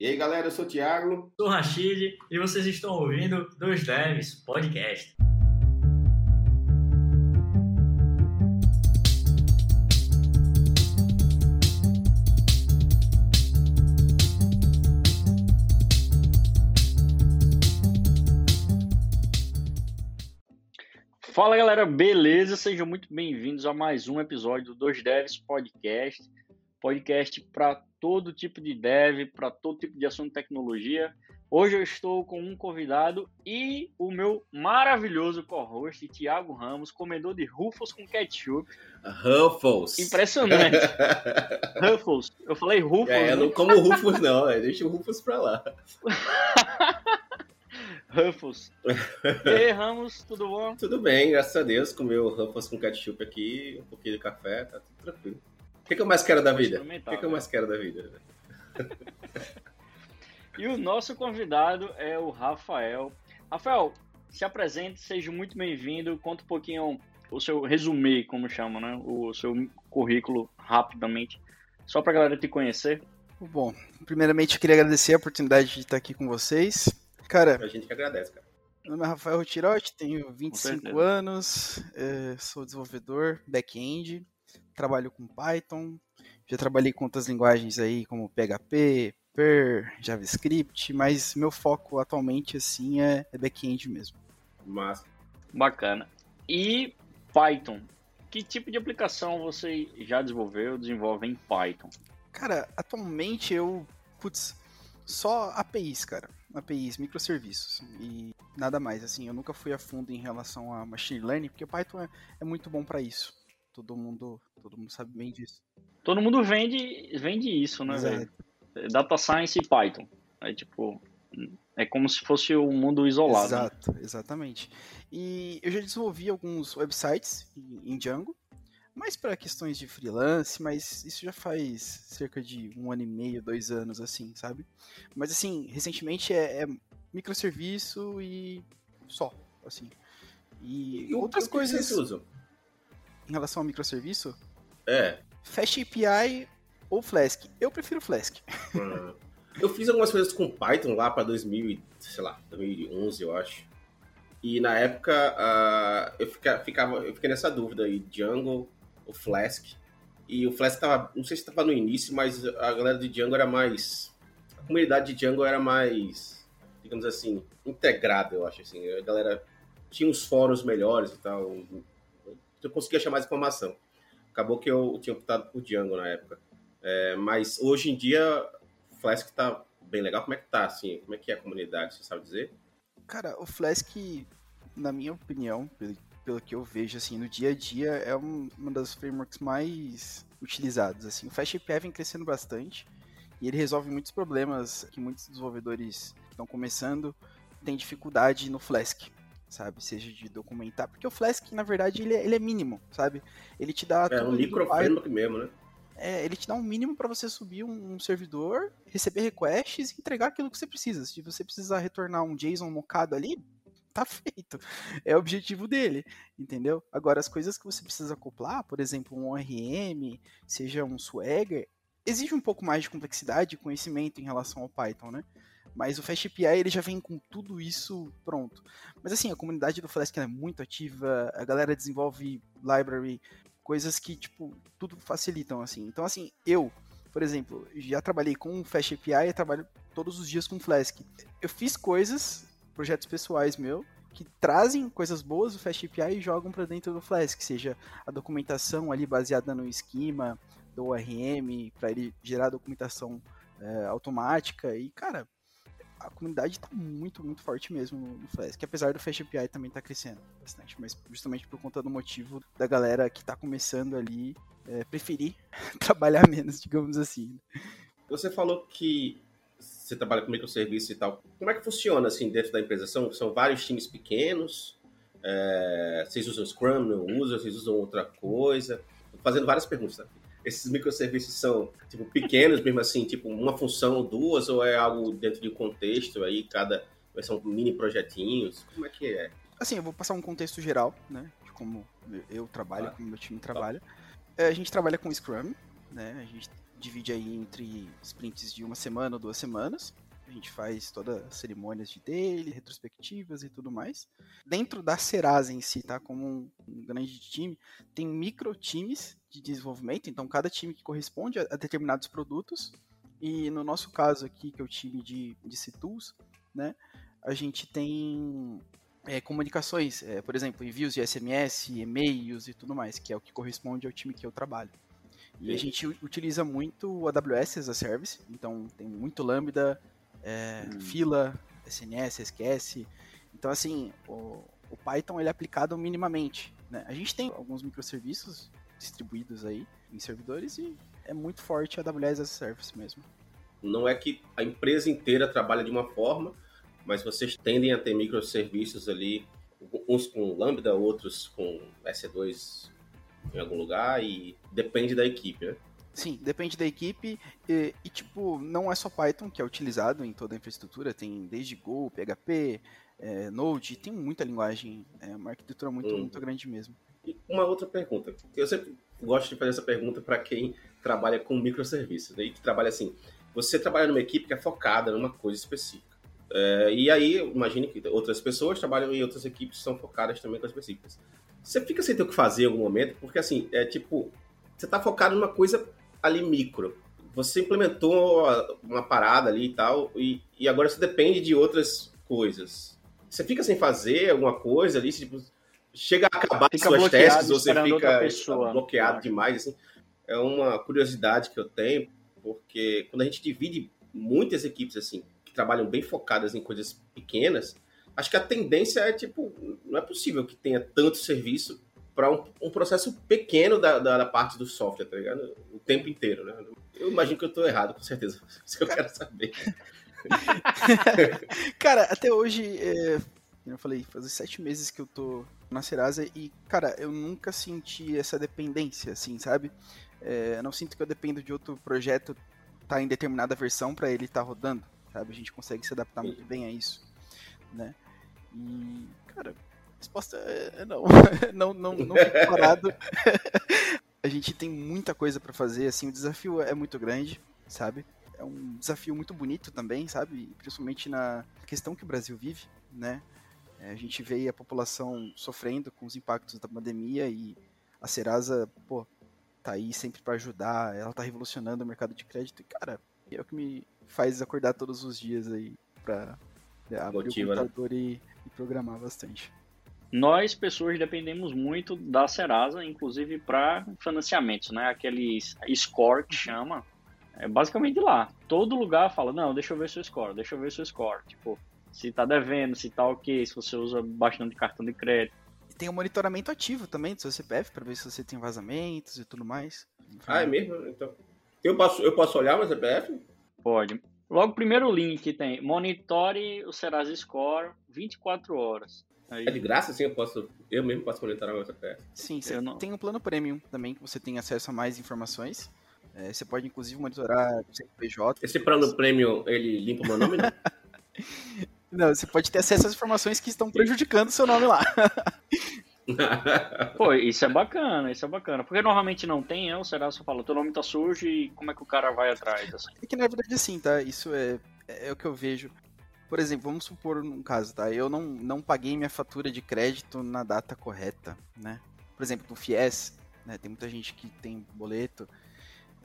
E aí, galera, eu sou o Thiago. Sou o Rachid e vocês estão ouvindo Dois Devs Podcast. Fala galera, beleza? Sejam muito bem-vindos a mais um episódio do Dois Devs Podcast. Podcast para todo tipo de dev, para todo tipo de assunto de tecnologia. Hoje eu estou com um convidado e o meu maravilhoso co-host, Thiago Ramos, comedor de Ruffles com ketchup. Ruffles. Impressionante. Ruffles. Eu falei Ruffles. É, eu não né? como Ruffles não, é, deixa o Ruffles para lá. Ruffles. E aí, Ramos, tudo bom? Tudo bem, graças a Deus. Comeu Ruffles com ketchup aqui, um pouquinho de café, tá tudo tranquilo. O que, que eu mais quero da vida? O que, que eu mais quero da vida? e o nosso convidado é o Rafael. Rafael, se apresente, seja muito bem-vindo. Conta um pouquinho o seu resumê, como chama, né? O seu currículo rapidamente, só para a galera te conhecer. Bom, primeiramente eu queria agradecer a oportunidade de estar aqui com vocês. Cara, a gente que agradece, cara. Meu nome é Rafael Rotirotti, tenho 25 anos, é, sou desenvolvedor back-end, trabalho com Python, já trabalhei com outras linguagens aí como PHP, Per, JavaScript, mas meu foco atualmente assim é, é back-end mesmo. Massa. Bacana. E Python? Que tipo de aplicação você já desenvolveu, desenvolve em Python? Cara, atualmente eu, putz, só APIs, cara. APIs, microserviços e nada mais. Assim, eu nunca fui a fundo em relação a machine learning, porque Python é, é muito bom para isso. Todo mundo, todo mundo sabe bem disso. Todo mundo vende, vende isso, né, velho? Data Science e Python. É tipo, é como se fosse um mundo isolado. Exato, né? exatamente. E eu já desenvolvi alguns websites em Django, mais para questões de freelance, mas isso já faz cerca de um ano e meio, dois anos, assim, sabe? Mas assim, recentemente é, é microserviço e só, assim. E, e outras coisas. Que vocês usam? Em relação ao microserviço? É. Fast API ou Flask? Eu prefiro Flask. Hum. Eu fiz algumas coisas com Python lá para 2000, sei lá, 2011, eu acho. E na época uh, eu, fica, ficava, eu fiquei nessa dúvida aí, Django ou Flask. E o Flask tava, não sei se estava no início, mas a galera de Django era mais, a comunidade de Django era mais, digamos assim, integrada, eu acho assim. A galera tinha uns fóruns melhores e tal, eu conseguia achar mais informação. Acabou que eu tinha optado por Django na época. É, mas hoje em dia, Flask tá bem legal. Como é que tá, assim? Como é que é a comunidade, você sabe dizer? Cara, o Flask, na minha opinião, pelo, pelo que eu vejo, assim, no dia a dia, é um, uma das frameworks mais utilizadas, assim. O FastAPI vem crescendo bastante e ele resolve muitos problemas que muitos desenvolvedores estão começando têm dificuldade no Flask sabe? Seja de documentar. Porque o Flask, na verdade, ele é, ele é mínimo, sabe? Ele te dá. É um microframework mesmo, né? É, ele te dá um mínimo para você subir um, um, servidor, receber requests e entregar aquilo que você precisa. Se você precisar retornar um JSON mocado ali, tá feito. É o objetivo dele, entendeu? Agora, as coisas que você precisa acoplar, por exemplo, um ORM, seja um Swagger, exige um pouco mais de complexidade e conhecimento em relação ao Python, né? Mas o FastAPI ele já vem com tudo isso pronto. Mas assim, a comunidade do Flask é muito ativa, a galera desenvolve library, coisas que, tipo, tudo facilitam, assim. Então, assim, eu, por exemplo, já trabalhei com o FastAPI e trabalho todos os dias com Flask. Eu fiz coisas, projetos pessoais meu, que trazem coisas boas do FastAPI e jogam para dentro do Flask, seja a documentação ali baseada no esquema do ORM, para ele gerar documentação é, automática. E, cara, a comunidade está muito, muito forte mesmo no Flask, apesar do Fast API também tá crescendo bastante, mas justamente por conta do motivo da galera que está começando ali é, preferir trabalhar menos, digamos assim. Você falou que você trabalha com microserviços e tal. Como é que funciona assim dentro da empresa? São, são vários times pequenos? É, vocês usam Scrum, não usam? Vocês usam outra coisa? Fazendo várias perguntas. Né? Esses microserviços são tipo pequenos mesmo assim, tipo uma função ou duas ou é algo dentro de um contexto aí cada são mini projetinhos? Como é que é? Assim, eu vou passar um contexto geral, né, de como eu trabalho, ah, como meu time trabalha. É, a gente trabalha com Scrum, né? A gente divide aí entre sprints de uma semana ou duas semanas. A gente faz todas as cerimônias de dele, retrospectivas e tudo mais. Dentro da Serasa em si, tá? Como um, um grande time, tem micro times de desenvolvimento, então cada time que corresponde a, a determinados produtos. E no nosso caso aqui, que é o time de, de C-Tools, né? A gente tem é, comunicações, é, por exemplo, envios de SMS, e-mails e tudo mais, que é o que corresponde ao time que eu trabalho. E a gente utiliza muito o AWS as a service, então tem muito Lambda, é, hum. fila, SNS, SQS. Então, assim, o, o, Python ele é aplicado minimamente. Né? A gente tem alguns microserviços distribuídos aí em servidores e é muito forte a AWS as a service mesmo. Não é que a empresa inteira trabalha de uma forma, mas vocês tendem a ter microserviços ali, uns com Lambda, outros com S2 em algum lugar e depende da equipe, né? Sim, depende da equipe e, e, tipo, não é só Python que é utilizado em toda a infraestrutura, tem desde Go, PHP, é, Node, tem muita linguagem, é uma arquitetura muito, hum. muito grande mesmo. Uma outra pergunta, eu sempre gosto de fazer essa pergunta para quem trabalha com microserviços, né, e que trabalha assim, você trabalha numa equipe que é focada numa coisa específica. É, e aí, imagine que outras pessoas trabalham em outras equipes que são focadas também em coisas específicas. Você fica sem ter o que fazer em algum momento, porque assim, é tipo, você está focado numa coisa ali micro. Você implementou uma parada ali e tal, e, e agora você depende de outras coisas. Você fica sem fazer alguma coisa ali, tipo, chega a acabar fica suas testes, ou você fica pessoa, bloqueado demais, assim. É uma curiosidade que eu tenho, porque quando a gente divide muitas equipes assim, que trabalham bem focadas em coisas pequenas, acho que a tendência é tipo, não é possível que tenha tanto serviço para um, um, processo pequeno da, da, da, parte do software, tá ligado? O tempo inteiro, né? Eu imagino que eu estou errado, com certeza. Isso que eu quero saber. cara, até hoje, é, eu falei, faz sete meses que eu tô na Serasa e, cara, eu nunca senti essa dependência, assim, sabe? É, não sinto que eu dependo de outro projeto tá em determinada versão para ele estar tá rodando, sabe? A gente consegue se adaptar muito bem a isso, né? E, cara, resposta é, é não. não, não, não fico parado. a gente tem muita coisa para fazer, assim, o desafio é muito grande, sabe? É um desafio muito bonito também, sabe? Principalmente na questão que o Brasil vive, né? É, a gente vê a população sofrendo com os impactos da pandemia e a Serasa, pô, tá aí sempre para ajudar, ela tá revolucionando o mercado de crédito. E, cara, é o que me faz acordar todos os dias aí pra abrir Motiva, o né? computador né? e, e programar bastante. Nós, pessoas, dependemos muito da Serasa, inclusive para financiamentos, né? Aqueles score que chama. É basicamente lá. Todo lugar fala, não, deixa eu ver seu score, deixa eu ver seu score. Tipo, se tá devendo, se tá ok, se você usa bastante cartão de crédito. E tem o um monitoramento ativo também do seu CPF para ver se você tem vazamentos e tudo mais. Ah, é mesmo? Então. Eu posso, eu posso olhar meu CPF? Pode. Logo, primeiro link tem monitore o Serasa Score 24 horas. Aí... É de graça, assim, eu posso. Eu mesmo posso monitorar meu CPF. Sim, você não... tem um plano premium também, que você tem acesso a mais informações. É, você pode, inclusive, monitorar o CNPJ. Esse plano premium, ele limpa o meu nome, não? não, você pode ter acesso às informações que estão prejudicando o seu nome lá. Pô, isso é bacana, isso é bacana. Porque normalmente não tem, é, será só fala, teu nome tá sujo e como é que o cara vai atrás? Assim? É que na verdade assim, tá? Isso é, é o que eu vejo. Por exemplo, vamos supor um caso, tá? Eu não, não paguei minha fatura de crédito na data correta, né? Por exemplo, no FIES, né? Tem muita gente que tem boleto,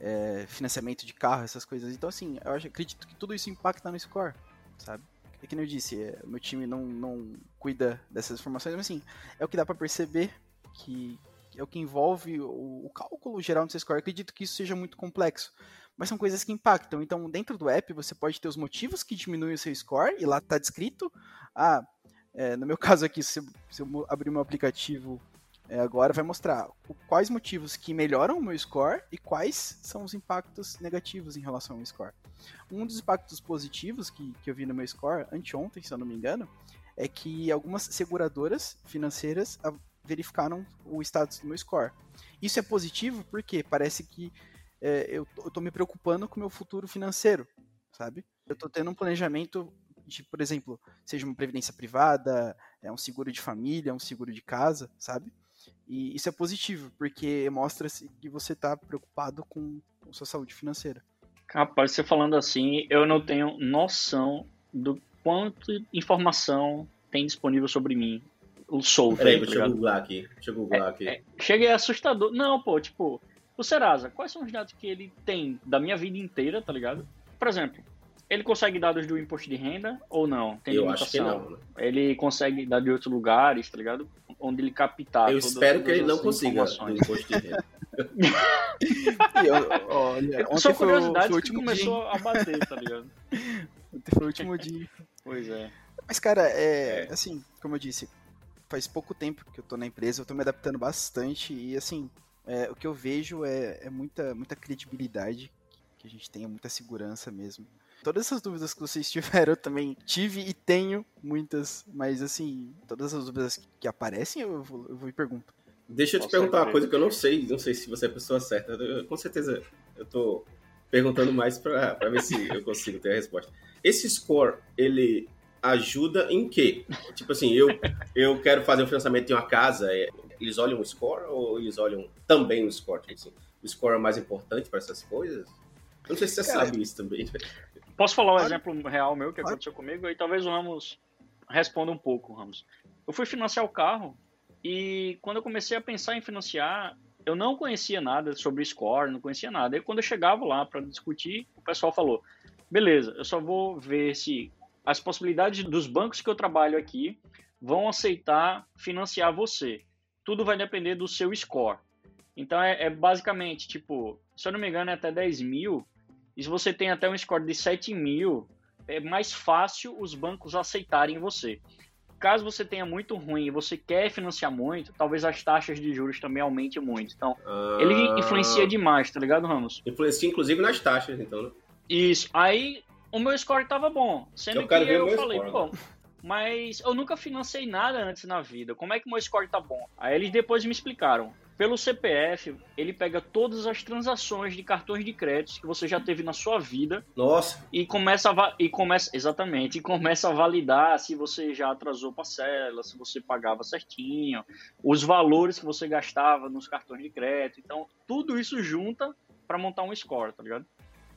é, financiamento de carro, essas coisas. Então, assim, eu acho, acredito que tudo isso impacta no score, sabe? É que nem eu disse, é, meu time não, não cuida dessas informações, mas assim, é o que dá para perceber que é o que envolve o, o cálculo geral no seu score. Eu acredito que isso seja muito complexo mas são coisas que impactam. Então, dentro do app, você pode ter os motivos que diminuem o seu score, e lá está descrito. Ah, é, no meu caso aqui, se, se eu abrir meu aplicativo é, agora, vai mostrar quais motivos que melhoram o meu score e quais são os impactos negativos em relação ao score. Um dos impactos positivos que, que eu vi no meu score, anteontem, se eu não me engano, é que algumas seguradoras financeiras verificaram o status do meu score. Isso é positivo porque parece que é, eu, tô me preocupando com o meu futuro financeiro, sabe? Eu tô tendo um planejamento de, por exemplo, seja uma previdência privada, é um seguro de família, um seguro de casa, sabe? E isso é positivo, porque mostra que você está preocupado com o sua saúde financeira. Rapaz, você falando assim, eu não tenho noção do quanto informação tem disponível sobre mim. O solto. Peraí, tá deixa eu googlar aqui. Deixa eu googlar aqui. É, chega e é assustador. Não, pô, tipo, o Serasa, quais são os dados que ele tem da minha vida inteira, tá ligado? Por exemplo, ele consegue dados do imposto de renda ou não? Tem eu acho que não. né? Ele consegue dar de outros lugares, tá ligado? Onde ele captar. eu todas- espero que todas ele não consiga do imposto de renda. E, ó, olha, ontem São foi, o- foi que último dia. começou a bater, tá ligado? Ontem foi o último dia. Pois é. Mas, cara, é, É. assim, como eu disse, faz pouco tempo que eu tô na empresa, eu tô me adaptando bastante e, assim, é, o que eu vejo é, é muita, muita credibilidade que a gente tenha, muita segurança mesmo. Todas essas dúvidas que vocês tiveram, eu também tive e tenho muitas, mas, assim, todas as dúvidas que aparecem, eu vou, eu vou e pergunto. Deixa eu te perguntar uma coisa que eu não sei. Não sei se você é a pessoa certa. Eu- com certeza eu tô perguntando mais pra, pra ver se eu consigo ter a resposta. Esse score, ele ajuda em quê? Tipo assim, eu, eu quero fazer um financiamento em uma casa, é, eles olham o score ou eles olham também o score? Tipo assim, o score é mais importante para essas coisas? Eu não sei se você Cara, sabe isso também. Posso falar um Claro. exemplo real meu que Claro. aconteceu comigo e talvez o Ramos responda um pouco, Ramos. Eu fui financiar o carro e quando eu comecei a pensar em financiar, eu não conhecia nada sobre score, não conhecia nada. E quando eu chegava lá para discutir, o pessoal falou: beleza, eu só vou ver se as possibilidades dos bancos que eu trabalho aqui vão aceitar financiar você. Tudo vai depender do seu score. Então é, é basicamente, tipo, se eu não me engano, é até 10 mil. E se você tem até um score de 7 mil, é mais fácil os bancos aceitarem você. Caso você tenha muito ruim e você quer financiar muito, talvez as taxas de juros também aumentem muito. Então, ele Ah, influencia demais, tá ligado, Ramos? Influencia inclusive nas taxas, então, né? Isso. Aí o meu score tava bom. Sendo Eu que eu falei, score, pô, mas eu nunca financei nada antes na vida. Como é que o meu score tá bom? Aí eles depois me explicaram. Pelo CPF, ele pega todas as transações de cartões de crédito que você já teve na sua vida Nossa, e começa a e começa exatamente e começa a validar se você já atrasou parcela, se você pagava certinho, os valores que você gastava nos cartões de crédito. Então, tudo isso junta para montar um score, tá ligado?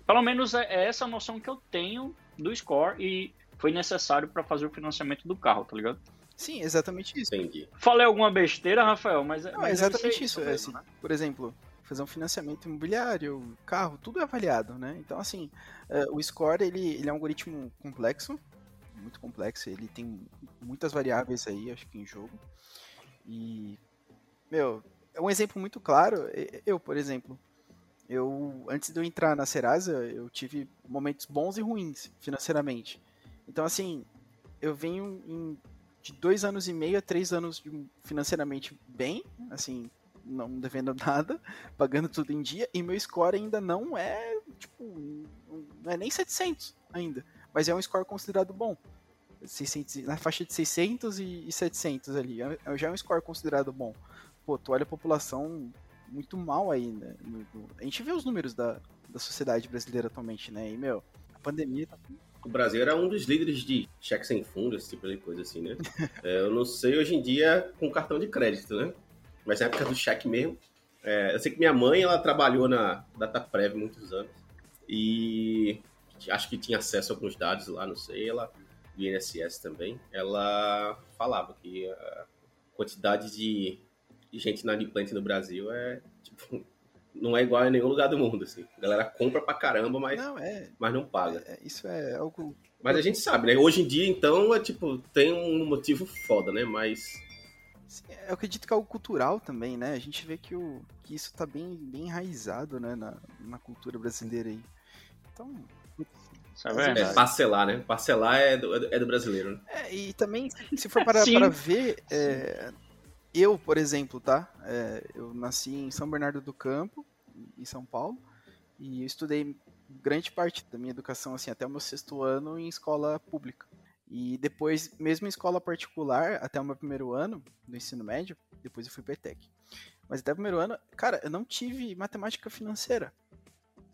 Pelo menos é é essa a noção que eu tenho do score e foi necessário para fazer o financiamento do carro, tá ligado? Sim, exatamente isso. entendi. Falei alguma besteira, Rafael, mas Não, mas é exatamente isso. É, mesmo, assim, né? Por exemplo, fazer um financiamento imobiliário, carro, tudo é avaliado, né? Então, assim, é, o score, ele, ele é um algoritmo complexo, muito complexo, ele tem muitas variáveis aí, acho que em jogo. E, meu, é um exemplo muito claro. Eu, por exemplo, eu antes de eu entrar na Serasa, eu tive momentos bons e ruins financeiramente. Então, assim, eu venho em, de dois anos e meio a três anos financeiramente bem, assim, não devendo nada, pagando tudo em dia, e meu score ainda não é, tipo, não é nem 700 ainda, mas é um score considerado bom. 600, na faixa de 600 e e 700 ali, é- é- já é um score considerado bom. Pô, tu olha a população muito mal aí, né? a gente vê os números da, da sociedade brasileira atualmente, né? E, meu, a pandemia tá O Brasil era um dos líderes de cheque sem fundo, esse tipo de coisa assim, né? É, eu não sei hoje em dia com cartão de crédito, né? Mas na época do cheque mesmo. é, eu sei que minha mãe, ela trabalhou na DataPrev muitos anos. E acho que tinha acesso a alguns dados lá, não sei. Ela, do INSS também. Ela falava que a quantidade de, gente inadimplente no Brasil é, tipo, não é igual em nenhum lugar do mundo, assim. A galera compra pra caramba, mas, Não, é, mas não paga. é- isso é algo Mas a gente sabe, né? Hoje em dia, então, é tipo, tem um motivo foda, né? Mas. Sim, Eu acredito que é algo cultural também, né? A gente vê que, o, que isso tá bem, bem enraizado, né, na, na cultura brasileira aí. Então, é É, parcelar, né? Parcelar é do, é do brasileiro, né? é, e também, se for para, para ver, é, eu, por exemplo, tá? É, eu nasci em São Bernardo do Campo, em São Paulo, e estudei grande parte da minha educação, assim, até o meu sexto ano em escola pública. E depois, mesmo em escola particular, até o meu primeiro ano do ensino médio, depois eu fui para ETEC. Mas até o primeiro ano, cara, eu não tive matemática financeira,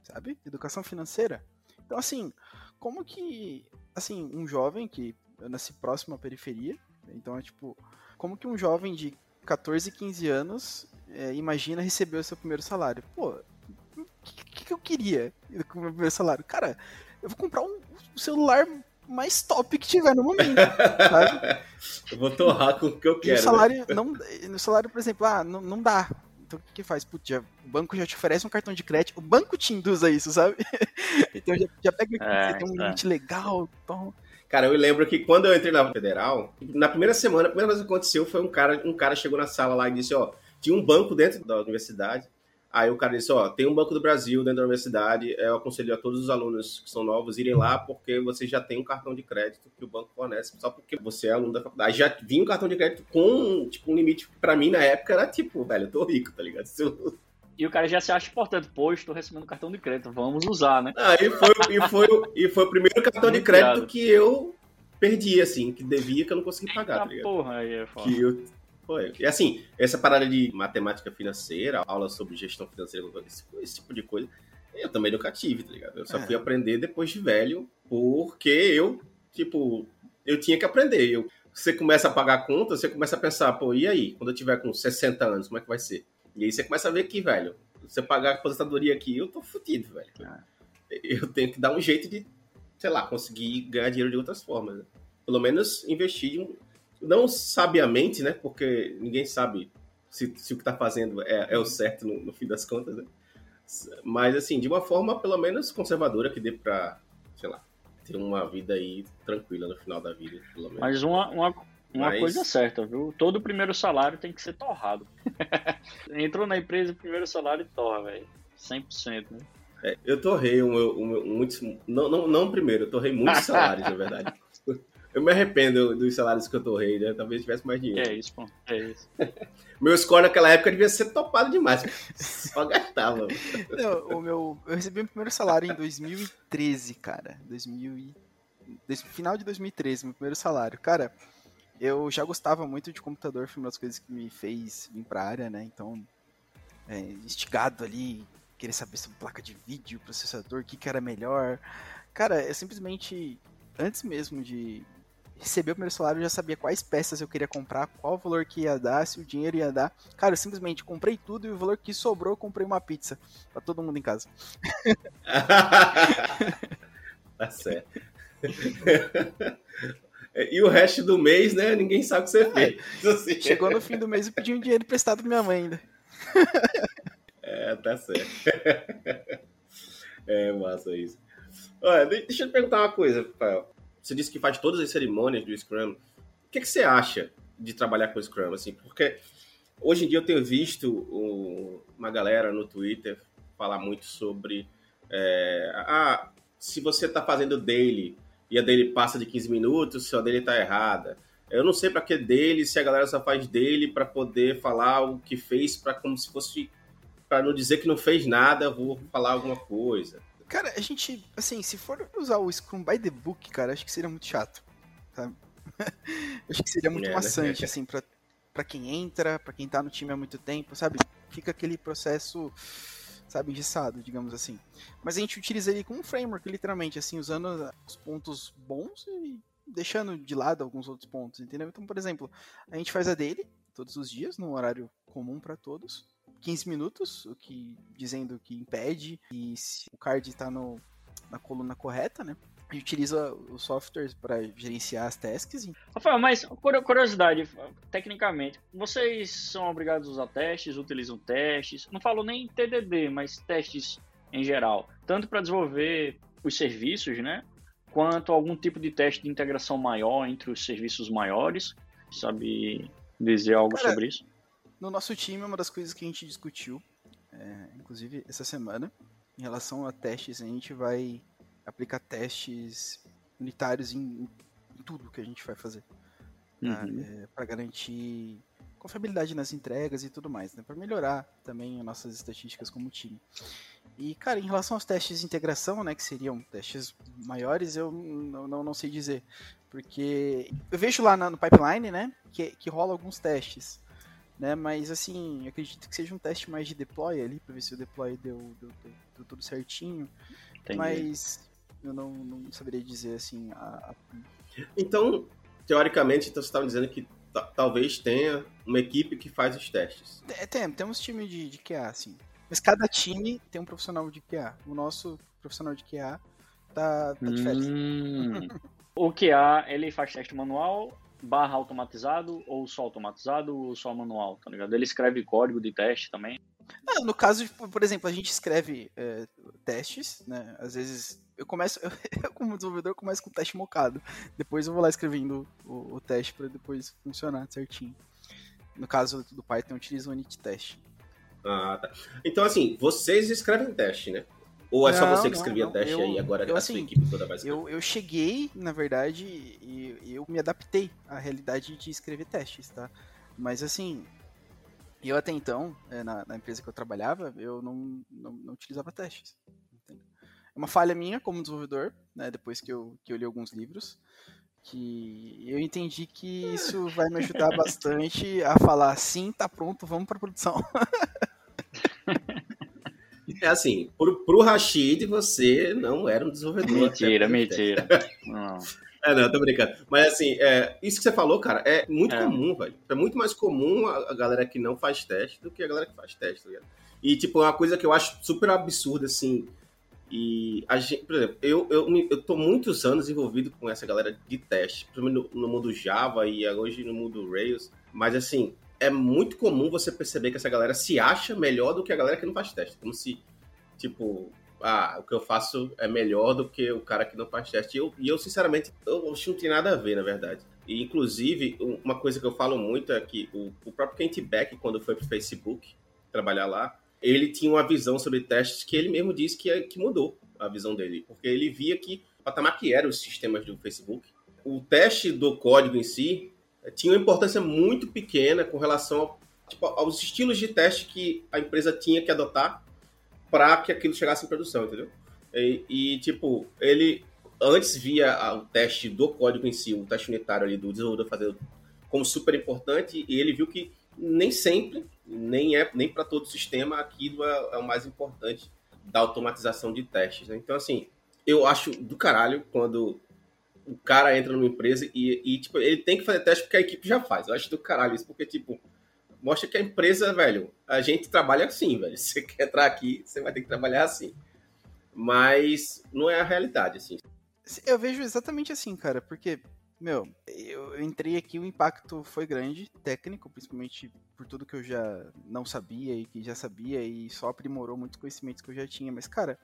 sabe? Educação financeira. Então, assim, como que, assim, um jovem que eu nasci próximo à periferia, então é tipo, como que um jovem de 14, 15 anos é, imagina receber o seu primeiro salário? Pô, que, que, que eu queria com o meu primeiro salário? Cara, eu vou comprar um, um celular mais top que tiver no momento, sabe? Eu vou torrar com o que eu quero. E o salário, né? não, no salário, por exemplo, ah, não, não dá. Então o que, que faz? Putz, já, o banco já te oferece um cartão de crédito, o banco te induz a isso, sabe? então já, já pega aqui, é, você tem um é. limite legal, então... Cara, eu lembro que quando eu entrei na federal, na primeira semana, a primeira coisa que aconteceu foi um cara, um cara chegou na sala lá e disse, ó, tinha um banco dentro da universidade, Aí o cara disse, ó, tem um Banco do Brasil dentro da universidade, eu aconselho a todos os alunos que são novos irem lá, porque você já tem um cartão de crédito que o banco fornece, só porque você é aluno da faculdade. Já vinha um cartão de crédito com, tipo, um limite, para mim, na época, era tipo, velho, eu tô rico, tá ligado? Eu... E o cara já se acha importante, pô, estou recebendo cartão de crédito, vamos usar, né? Aí foi, e, foi, e foi o primeiro cartão de crédito que eu perdi, assim, que devia, que eu não consegui pagar, tá ligado? porra, aí é foda. Que eu foi. E assim, essa parada de matemática financeira, aula sobre gestão financeira, esse, esse tipo de coisa, eu também nunca tive, tá ligado? Eu só é. fui aprender depois de velho, porque eu, tipo, eu tinha que aprender. Eu, você começa a pagar conta, você começa a pensar, pô, e aí? Quando eu tiver com 60 anos, como é que vai ser? E aí você começa a ver que, velho, você pagar a aposentadoria aqui, eu tô fudido, velho. É. Eu tenho que dar um jeito de, sei lá, conseguir ganhar dinheiro de outras formas. Né? Pelo menos investir não sabiamente, né? Porque ninguém sabe se, se o que está fazendo é, é, o certo no, no, fim das contas, né? Mas, assim, de uma forma pelo menos conservadora que dê para, sei lá, ter uma vida aí tranquila no final da vida, pelo menos. Mas uma, uma, uma Mas... coisa certa, viu? Todo primeiro salário tem que ser torrado. Entrou na empresa, o primeiro salário torra, velho. 100%, né? É, eu torrei um, um, um, muitos. Não, não, não primeiro, eu torrei muitos salários, na verdade. Eu me arrependo dos salários que eu torrei, né? Talvez tivesse mais dinheiro. É isso, pô. É isso. meu score naquela época devia ser topado demais. Só gastava. Não, o meu, eu recebi meu primeiro salário em 2013, cara. 2000 e... Final de 2013, meu primeiro salário. Cara, eu já gostava muito de computador, foi uma das coisas que me fez vir pra área, né? Então, é, instigado ali, querer saber sobre placa de vídeo, processador, o que, que era melhor. Cara, é simplesmente antes mesmo de, receber o primeiro salário, eu já sabia quais peças eu queria comprar, qual o valor que ia dar, se o dinheiro ia dar. Cara, eu simplesmente comprei tudo e o valor que sobrou, eu comprei uma pizza para todo mundo em casa. tá certo. e o resto do mês, né? Ninguém sabe o que você fez. Assim. Chegou no fim do mês e pedi um dinheiro emprestado pra minha mãe ainda. é, tá certo. É massa isso. Olha, deixa eu te perguntar uma coisa, Rafael. Você disse que faz todas as cerimônias do Scrum. O que, que você acha de trabalhar com o Scrum? Assim, porque hoje em dia eu tenho visto uma galera no Twitter falar muito sobre é, ah, se você está fazendo daily e a daily passa de 15 minutos, se a daily está errada. Eu não sei para que daily, se a galera só faz daily para poder falar o que fez, para como se fosse para não dizer que não fez nada, vou falar alguma coisa. Cara, a gente, assim, se for usar o Scrum by the book, cara, acho que seria muito chato, sabe? acho que seria muito é, né? maçante, né? assim, pra, pra quem entra, pra quem tá no time há muito tempo, sabe? Fica aquele processo, sabe, engessado, digamos assim. Mas a gente utiliza ele como um framework, literalmente, assim, usando os pontos bons e deixando de lado alguns outros pontos, entendeu? Então, por exemplo, a gente faz a dele todos os dias, num horário comum para todos. 15 minutos, o que dizendo que impede e se o card está na coluna correta, né? E utiliza os softwares para gerenciar as tasks. Rafael, mas curiosidade, tecnicamente, vocês são obrigados a usar testes, utilizam testes? Não falo nem TDD, mas testes em geral, tanto para desenvolver os serviços, né? Quanto algum tipo de teste de integração maior entre os serviços maiores. Sabe dizer algo Cara, sobre isso? No nosso time, uma das coisas que a gente discutiu, é, inclusive essa semana, em relação a testes, a gente vai aplicar testes unitários em, em tudo que a gente vai fazer. Tá? Uhum. É, para garantir confiabilidade nas entregas e tudo mais, né? Para melhorar também as nossas estatísticas como time. E, cara, em relação aos testes de integração, né, que seriam testes maiores, eu não, não, não sei dizer. Porque eu vejo lá no pipeline, né, que, que rola alguns testes né? Mas assim, acredito que seja um teste mais de deploy ali, para ver se o deploy deu, deu, deu, deu tudo certinho. Entendi. Mas eu não, não saberia dizer assim. A. Então, teoricamente, então você estava dizendo que talvez tenha uma equipe que faz os testes. É, tem, temos time de, de QA, assim. Mas cada time tem um profissional de QA. O nosso profissional de QA tá, tá de férias. Hum. o QA, ele faz teste manual, barra automatizado, ou só automatizado, ou só manual, tá ligado? Ele escreve código de teste também. Ah, no caso, tipo, por exemplo, a gente escreve é, testes, né? Às vezes eu começo, eu, como desenvolvedor, começo com o teste mocado. Depois eu vou lá escrevendo o, o teste para depois funcionar certinho. No caso do Python, eu utilizo o unit test. Ah, tá. Então, assim, vocês escrevem teste, né? Ou é não, só você que escrevia não, teste eu, aí agora eu, a assim, sua equipe toda vai escrever? Eu, eu cheguei, na verdade, e eu me adaptei à realidade de escrever testes, tá? Mas assim, eu até então, é, na, na empresa que eu trabalhava, eu não, não, não utilizava testes. É uma falha minha como desenvolvedor, né? Depois que eu, que eu li alguns livros que eu entendi que isso vai me ajudar bastante a falar sim, tá pronto, vamos para produção. É assim, pro, pro Rashid você não era um desenvolvedor. Mentira, mentira. Não. É, não, tô brincando. Mas assim, é, isso que você falou, cara, é muito é. comum, velho. É muito mais comum a, a, galera que não faz teste do que a galera que faz teste, tá ligado? E, tipo, é uma coisa que eu acho super absurda, assim. E, a gente, por exemplo, eu, eu, eu muitos anos envolvido com essa galera de teste, principalmente no, no mundo Java e hoje no mundo Rails. Mas, assim, é muito comum você perceber que essa galera se acha melhor do que a galera que não faz teste. Como se, tipo, ah, o que eu faço é melhor do que o cara que não faz teste. E eu, e eu sinceramente, eu que não tem nada a ver, na verdade. E, inclusive, uma coisa que eu falo muito é que o, o próprio Kent Beck, quando foi pro Facebook trabalhar lá, ele tinha uma visão sobre testes que ele mesmo disse que, que mudou a visão dele. Porque ele via que o patamar que eram os sistemas do Facebook, o teste do código em si tinha uma importância muito pequena com relação ao, tipo, aos estilos de teste que a empresa tinha que adotar para que aquilo chegasse em produção, entendeu? E, e, tipo, ele antes via o teste do código em si, o teste unitário ali do desenvolvedor fazendo como super importante e ele viu que nem sempre, nem é nem para todo sistema aquilo é, é, o mais importante da automatização de testes. Né? Então, assim, eu acho do caralho quando o cara entra numa empresa e, e, tipo, ele tem que fazer teste porque a equipe já faz. Eu acho do caralho isso, porque, tipo, mostra que a empresa, velho, a gente trabalha assim, velho. Se você quer entrar aqui, você vai ter que trabalhar assim. Mas não é a realidade, assim. Eu vejo exatamente assim, cara, porque, meu, eu entrei aqui, o impacto foi grande, técnico, principalmente por tudo que eu já não sabia e que já sabia e só aprimorou muitos conhecimentos que eu já tinha. Mas, cara,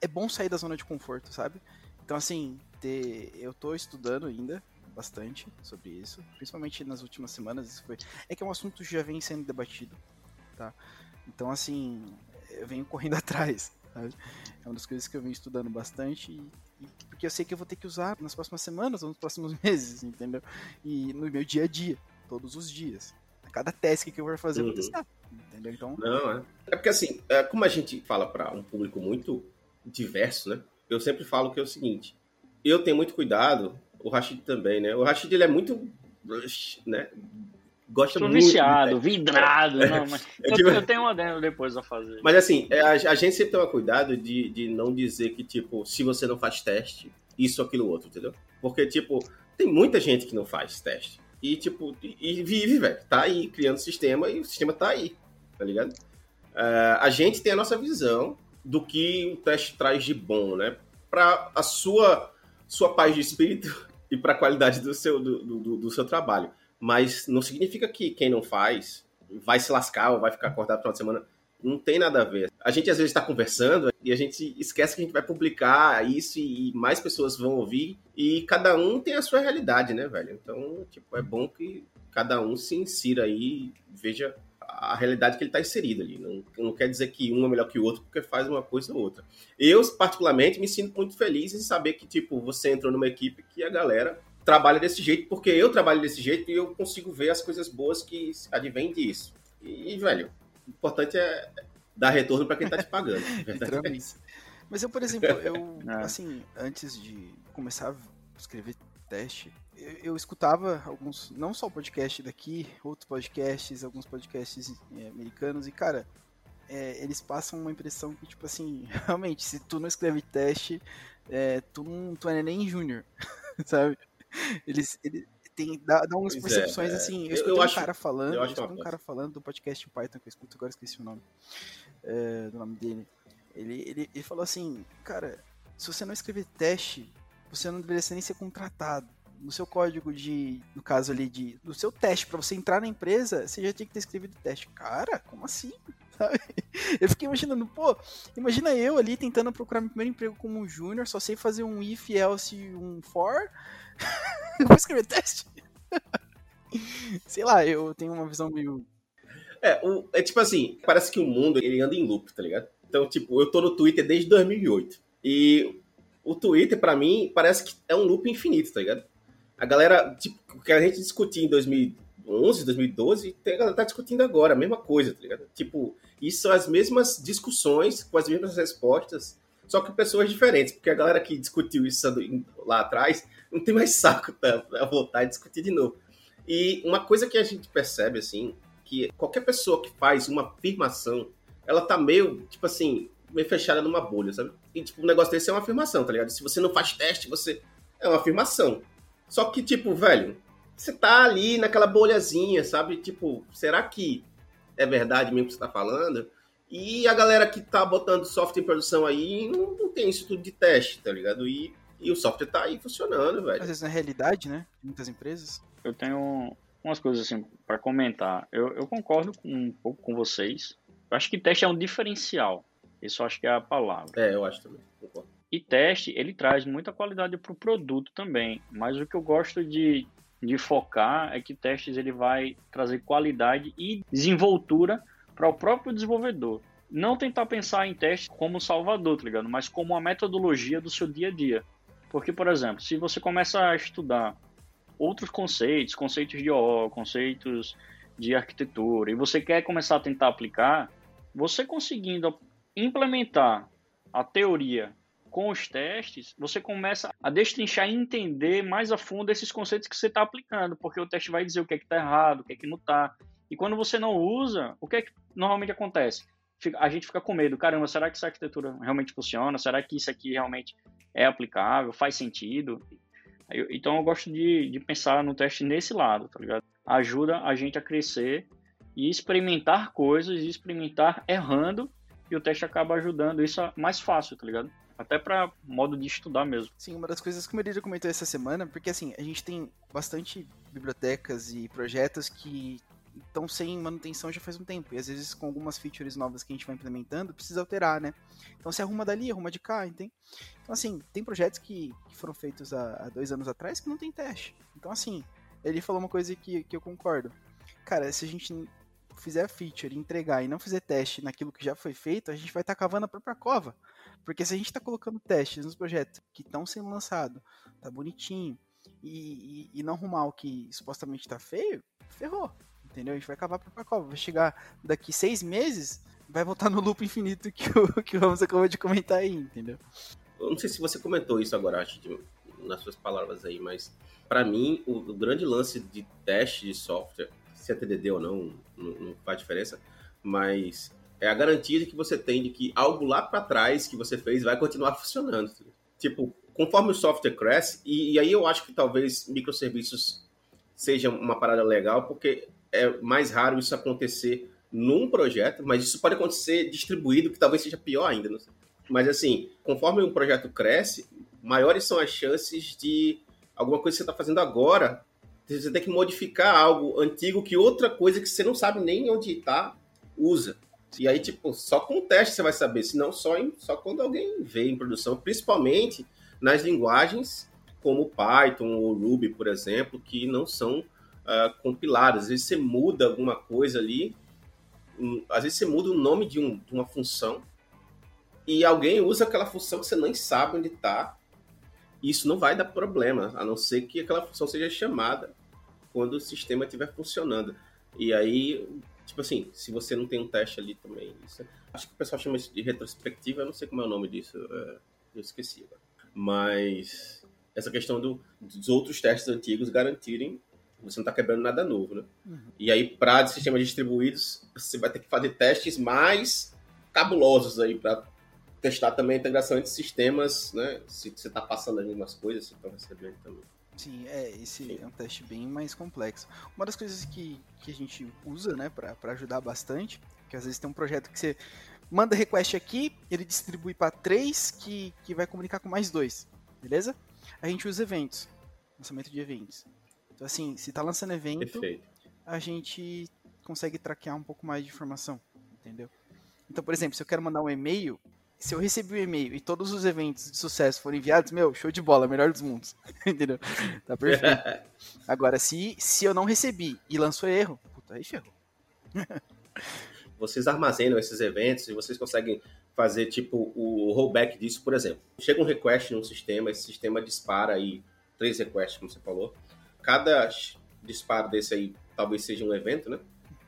é bom sair da zona de conforto, sabe? Então, assim, ter, eu tô estudando ainda bastante sobre isso, principalmente nas últimas semanas. Isso foi, é que é um assunto que já vem sendo debatido, tá? Então, assim, eu venho correndo atrás, sabe? É uma das coisas que eu venho estudando bastante, e, porque eu sei que eu vou ter que usar nas próximas semanas ou nos próximos meses, entendeu? E no meu dia a dia, todos os dias. Cada task que eu for fazer, uhum. eu vou uhum. testar, entendeu? Então... Não, é. É porque, assim, é, como a gente fala para um público muito diverso, né? Eu sempre falo que é o seguinte, eu tenho muito cuidado, o Rashid também, né? O Rashid ele é muito, né? Gosta Tô muito. viciado, vidrado, não, mas eu, tipo... eu, tenho um adendo depois a fazer. Mas assim, é, a, a gente sempre toma cuidado de, de não dizer que, tipo, se você não faz teste, isso, aquilo, outro, entendeu? Porque, tipo, tem muita gente que não faz teste. E, tipo, e vive, velho. Tá aí criando sistema e o sistema tá aí, tá ligado? Uh, a gente tem a nossa visão do que o teste traz de bom, né? Para a sua sua paz de espírito e para a qualidade do seu, do, do, do, seu trabalho. Mas não significa que quem não faz vai se lascar ou vai ficar acordado no final de semana. Não tem nada a ver. A gente às vezes está conversando e a gente esquece que a gente vai publicar isso e mais pessoas vão ouvir e cada um tem a sua realidade, né, velho? Então, tipo, é bom que cada um se insira aí, veja a realidade que ele está inserido ali. Não, não quer dizer que um é melhor que o outro porque faz uma coisa ou outra. Eu, particularmente, me sinto muito feliz em saber que, tipo, você entrou numa equipe que a galera trabalha desse jeito, porque eu trabalho desse jeito e eu consigo ver as coisas boas que advêm disso. E, velho, o importante é dar retorno para quem está te pagando. é Mas eu, por exemplo, eu, é. assim, antes de começar a escrever teste, eu, eu, escutava alguns, não só o podcast daqui, outros podcasts, alguns podcasts é, americanos, e cara, é, eles passam uma impressão que, tipo assim, realmente, se tu não escreve teste, é, tu não tu é nem júnior, sabe? Eles, eles tem, dá, dá umas pois é, percepções é, assim. Eu escutei eu um acho, cara falando, eu, eu escutei um cara falando do podcast Python que eu escuto, agora esqueci o nome. é, do nome dele. Ele, ele, ele falou assim, cara, se você não escrever teste, você não deveria nem ser contratado. No seu código de, no caso ali, de, no seu teste, para você entrar na empresa, você já tinha que ter escrevido teste. Cara, como assim? Sabe? Eu fiquei imaginando, pô, imagina eu ali tentando procurar meu primeiro emprego como um júnior, só sei fazer um if, else, um for. Vou escrever teste. sei lá, eu tenho uma visão meio. É, o, é tipo assim, parece que o mundo ele anda em loop, tá ligado? Então, tipo, eu tô no Twitter desde 2008. E o Twitter, para mim, parece que é um loop infinito, tá ligado? A galera, tipo, o que a gente discutia em 2011, 2012, a galera tá discutindo agora, a mesma coisa, tá ligado? Tipo, isso são as mesmas discussões, com as mesmas respostas, só que pessoas diferentes, porque a galera que discutiu isso lá atrás não tem mais saco pra voltar a discutir de novo. E uma coisa que a gente percebe, assim, que qualquer pessoa que faz uma afirmação, ela tá meio, tipo assim, meio fechada numa bolha, sabe? E, tipo, o negócio desse é uma afirmação, tá ligado? Se você não faz teste, você. É uma afirmação. Só que, tipo, velho, você tá ali naquela bolhazinha, sabe? Tipo, será que é verdade mesmo que você tá falando? E a galera que tá botando software em produção aí não, não tem isso tudo de teste, tá ligado? E, e o software tá aí funcionando, velho. Às vezes na realidade, né? Muitas empresas. Eu tenho umas coisas assim para comentar. Eu, eu concordo com, um pouco com vocês. Eu acho que teste é um diferencial. Isso acho que é a palavra. É, eu acho também. Concordo. E teste, ele traz muita qualidade para o produto também. Mas o que eu gosto de, de focar é que testes ele vai trazer qualidade e desenvoltura para o próprio desenvolvedor. Não tentar pensar em teste como salvador, tá ligado? Mas como uma metodologia do seu dia a dia. Porque, por exemplo, se você começa a estudar outros conceitos, conceitos de OO, conceitos de arquitetura, e você quer começar a tentar aplicar, você conseguindo implementar a teoria com os testes, você começa a destrinchar e entender mais a fundo esses conceitos que você está aplicando, porque o teste vai dizer o que é está errado, o que é que não está. E quando você não usa, o que é que normalmente acontece? A gente fica com medo, caramba, será que essa arquitetura realmente funciona? Será que isso aqui realmente é aplicável? Faz sentido? Então eu gosto de, de pensar no teste nesse lado, tá ligado? Ajuda a gente a crescer e experimentar coisas, e experimentar errando, e o teste acaba ajudando isso mais fácil, tá ligado? Até para modo de estudar mesmo. Sim, uma das coisas que o Meridia comentou essa semana, porque assim, a gente tem bastante bibliotecas e projetos que estão sem manutenção já faz um tempo. E às vezes com algumas features novas que a gente vai implementando, precisa alterar, né? Então você arruma dali, arruma de cá, entende? Então assim, tem projetos que, que foram feitos há, há, dois anos atrás que não tem teste. Então assim, ele falou uma coisa que, que eu concordo. Cara, se a gente fizer a feature, entregar e não fizer teste naquilo que já foi feito, a gente vai estar tá cavando a própria cova. Porque se a gente está colocando testes nos projetos que estão sendo lançados, tá bonitinho, e, e, e não arrumar o que supostamente está feio, ferrou entendeu? A gente vai cavar pra cova. Vai chegar daqui seis meses, vai voltar no loop infinito que o, que o Ramos acabou de comentar aí, entendeu? Eu não sei se você comentou isso agora, acho, de, nas suas palavras aí, mas para mim, o, o, grande lance de teste de software, se é TDD ou não, não, não faz diferença, mas é a garantia de que você tem de que algo lá para trás que você fez vai continuar funcionando. Tipo, conforme o software cresce, e, e, aí eu acho que talvez microserviços seja uma parada legal, porque é mais raro isso acontecer num projeto, mas isso pode acontecer distribuído, que talvez seja pior ainda. Mas assim, conforme um projeto cresce, maiores são as chances de alguma coisa que você está fazendo agora, você tem que modificar algo antigo que outra coisa que você não sabe nem onde está usa. E aí, tipo, só com o teste você vai saber, se não só, em, só quando alguém vê em produção, principalmente nas linguagens como Python ou Ruby, por exemplo, que não são uh. Às vezes você muda alguma coisa ali, um, às vezes você muda o nome de, um, de uma função e alguém usa aquela função que você nem sabe onde está. Isso não vai dar problema, a não ser que aquela função seja chamada quando o sistema estiver funcionando. E aí, tipo assim, se você não tem um teste ali também, isso, acho que o pessoal chama isso de retrospectiva, eu não sei como é o nome disso, é, eu esqueci agora. Mas essa questão do, dos outros testes antigos garantirem você não está quebrando nada novo, né? Uhum. E aí, para sistemas distribuídos, você vai ter que fazer testes mais cabulosos aí para testar também a integração entre sistemas, né? Se você está passando as mesmas coisas, você está recebendo também. Sim, é, esse Sim. é um teste bem mais complexo. Uma das coisas que, que a gente usa, né, para ajudar bastante, que às vezes tem um projeto que você manda request aqui, ele distribui para três que, que vai comunicar com mais dois, beleza? A gente usa eventos, lançamento de eventos. Então assim, se tá lançando evento, Perfeito. a gente consegue traquear um pouco mais de informação, entendeu? Então, por exemplo, se eu quero mandar um e-mail, se eu recebi o e-mail e todos os eventos de sucesso foram enviados, meu, show de bola, melhor dos mundos. Entendeu? Tá perfeito. Agora, se, se eu não recebi e lançou erro, puta, aí ferrou. vocês armazenam esses eventos e vocês conseguem fazer tipo o rollback disso, por exemplo. Chega um request num sistema, esse sistema dispara aí três requests, como você falou. Cada disparo desse aí talvez seja um evento, né?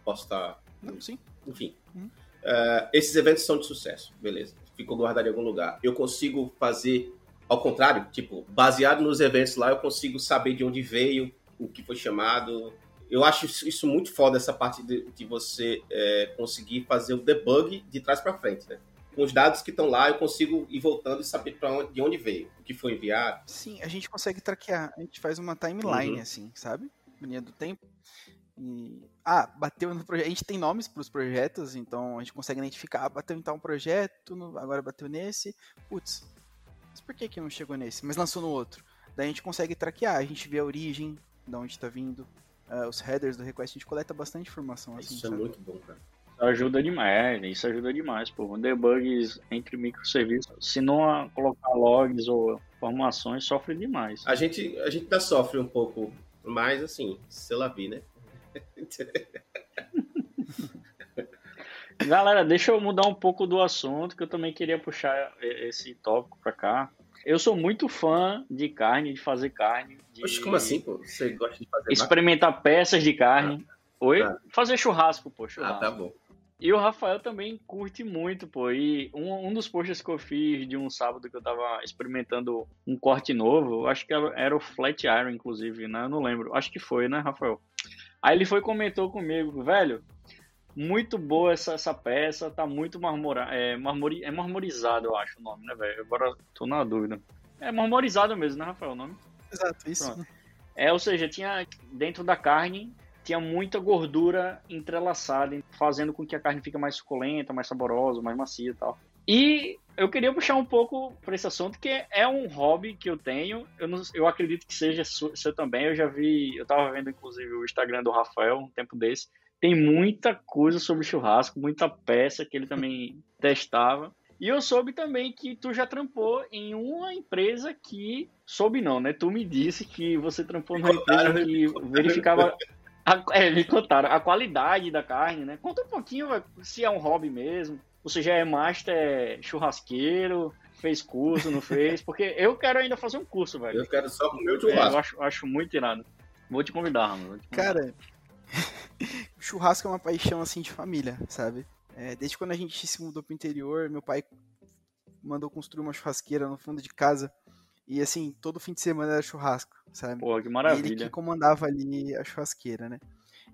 Posso estar. Não, sim. Enfim. Uhum. Uh, esses eventos são de sucesso, beleza. Ficou guardado em algum lugar. Eu consigo fazer ao contrário, tipo, baseado nos eventos lá, eu consigo saber de onde veio, o que foi chamado, eu acho isso muito foda, essa parte de, de você é, conseguir fazer o debug de trás para frente, né? Com os dados que estão lá, eu consigo ir voltando e saber onde, de onde veio, o que foi enviado. Sim, a gente consegue traquear. A gente faz uma timeline, uhum. assim, sabe? Linha do tempo. E... Ah, bateu no projeto. A gente tem nomes para os projetos, então a gente consegue identificar. Ah, bateu em tal um projeto, agora bateu nesse. Putz, mas por que, que não chegou nesse? Mas lançou no outro. Daí a gente consegue traquear, a gente vê a origem, de onde está vindo, uh, os headers do request, a gente coleta bastante informação. Assim, isso é sabe? é muito bom, cara. Ajuda demais, isso ajuda demais, pô. Debugs entre microserviços, se não colocar logs ou informações, sofre demais. A gente, a gente ainda sofre um pouco, mas assim, se lá vi, né? Galera, deixa eu mudar um pouco do assunto, que eu também queria puxar esse tópico para cá. Eu sou muito fã de carne, de fazer carne. De... Oxe, como assim, pô? Você gosta de fazer Experimentar peças de carne. Ah, Oi? Ah. Fazer churrasco, pô. Churrasco. Ah, tá bom. E o Rafael também curte muito, pô. E um, um dos posts que eu fiz de um sábado que eu tava experimentando um corte novo, acho que era o Flat Iron, inclusive, né? Eu não lembro. Acho que foi, né, Rafael? Aí ele foi e comentou comigo, velho, muito boa essa, essa peça, tá muito marmora, é, marmori, é marmorizado, eu acho o nome, né, velho? Agora tô na dúvida. É marmorizado mesmo, né, Rafael, o nome? Exato, isso. Pronto. É, ou seja, tinha dentro da carne tinha muita gordura entrelaçada, fazendo com que a carne fique mais suculenta, mais saborosa, mais macia e tal. E eu queria puxar um pouco para esse assunto, que é um hobby que eu tenho. Eu, não, eu acredito que seja seu também. Eu já vi, eu tava vendo inclusive o Instagram do Rafael um tempo desse tem muita coisa sobre churrasco, muita peça que ele também testava. E eu soube também que tu já trampou em uma empresa que. Soube não, né? Tu me disse que você trampou numa empresa que verificava. A, é, me contaram a qualidade da carne, né? Conta um pouquinho se é um hobby mesmo. Você já é master churrasqueiro, fez curso, não fez? Porque eu quero ainda fazer um curso, velho. Eu quero só comer o churrasco. É, eu acho, acho muito irado. Vou te convidar, mano. Cara, churrasco é uma paixão assim de família, sabe? É, desde quando a gente se mudou pro interior, meu pai mandou construir uma churrasqueira no fundo de casa. E assim, todo fim de semana era churrasco, sabe? Pô, que maravilha. E ele que comandava ali a churrasqueira, né?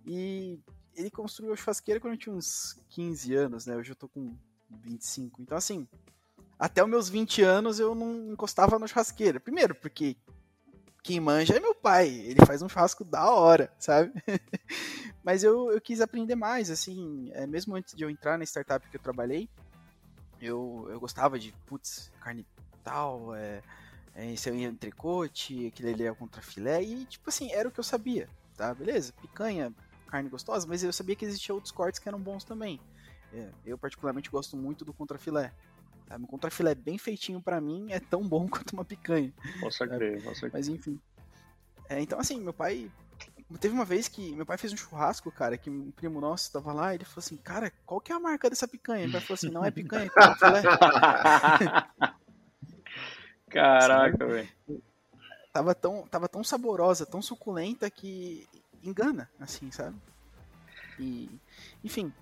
E ele construiu a churrasqueira quando eu tinha uns 15 anos, né? Hoje eu tô com 25. Então, assim, até os meus 20 anos eu não encostava na churrasqueira. Primeiro, porque quem manja é meu pai. Ele faz um churrasco da hora, sabe? Mas eu, eu quis aprender mais, assim, é, mesmo antes de eu entrar na startup que eu trabalhei, eu, eu gostava de, putz, carne tal, é, é, esse é o entrecote, aquele ali é o contrafilé, e tipo assim, era o que eu sabia, tá? Beleza, picanha, carne gostosa, mas eu sabia que existiam outros cortes que eram bons também. É, eu particularmente gosto muito do contrafilé. Tá? Um contrafilé bem feitinho para mim é tão bom quanto uma picanha. Posso crer, posso crer. Mas enfim. É, então assim, meu pai Teve uma vez que meu pai fez um churrasco, cara, que um primo nosso tava lá e ele falou assim, cara, qual que é a marca dessa picanha? Meu pai falou assim, não é picanha, é filé. Caraca, velho. Tava tão, tava tão saborosa, tão suculenta que engana, assim, sabe? E, enfim,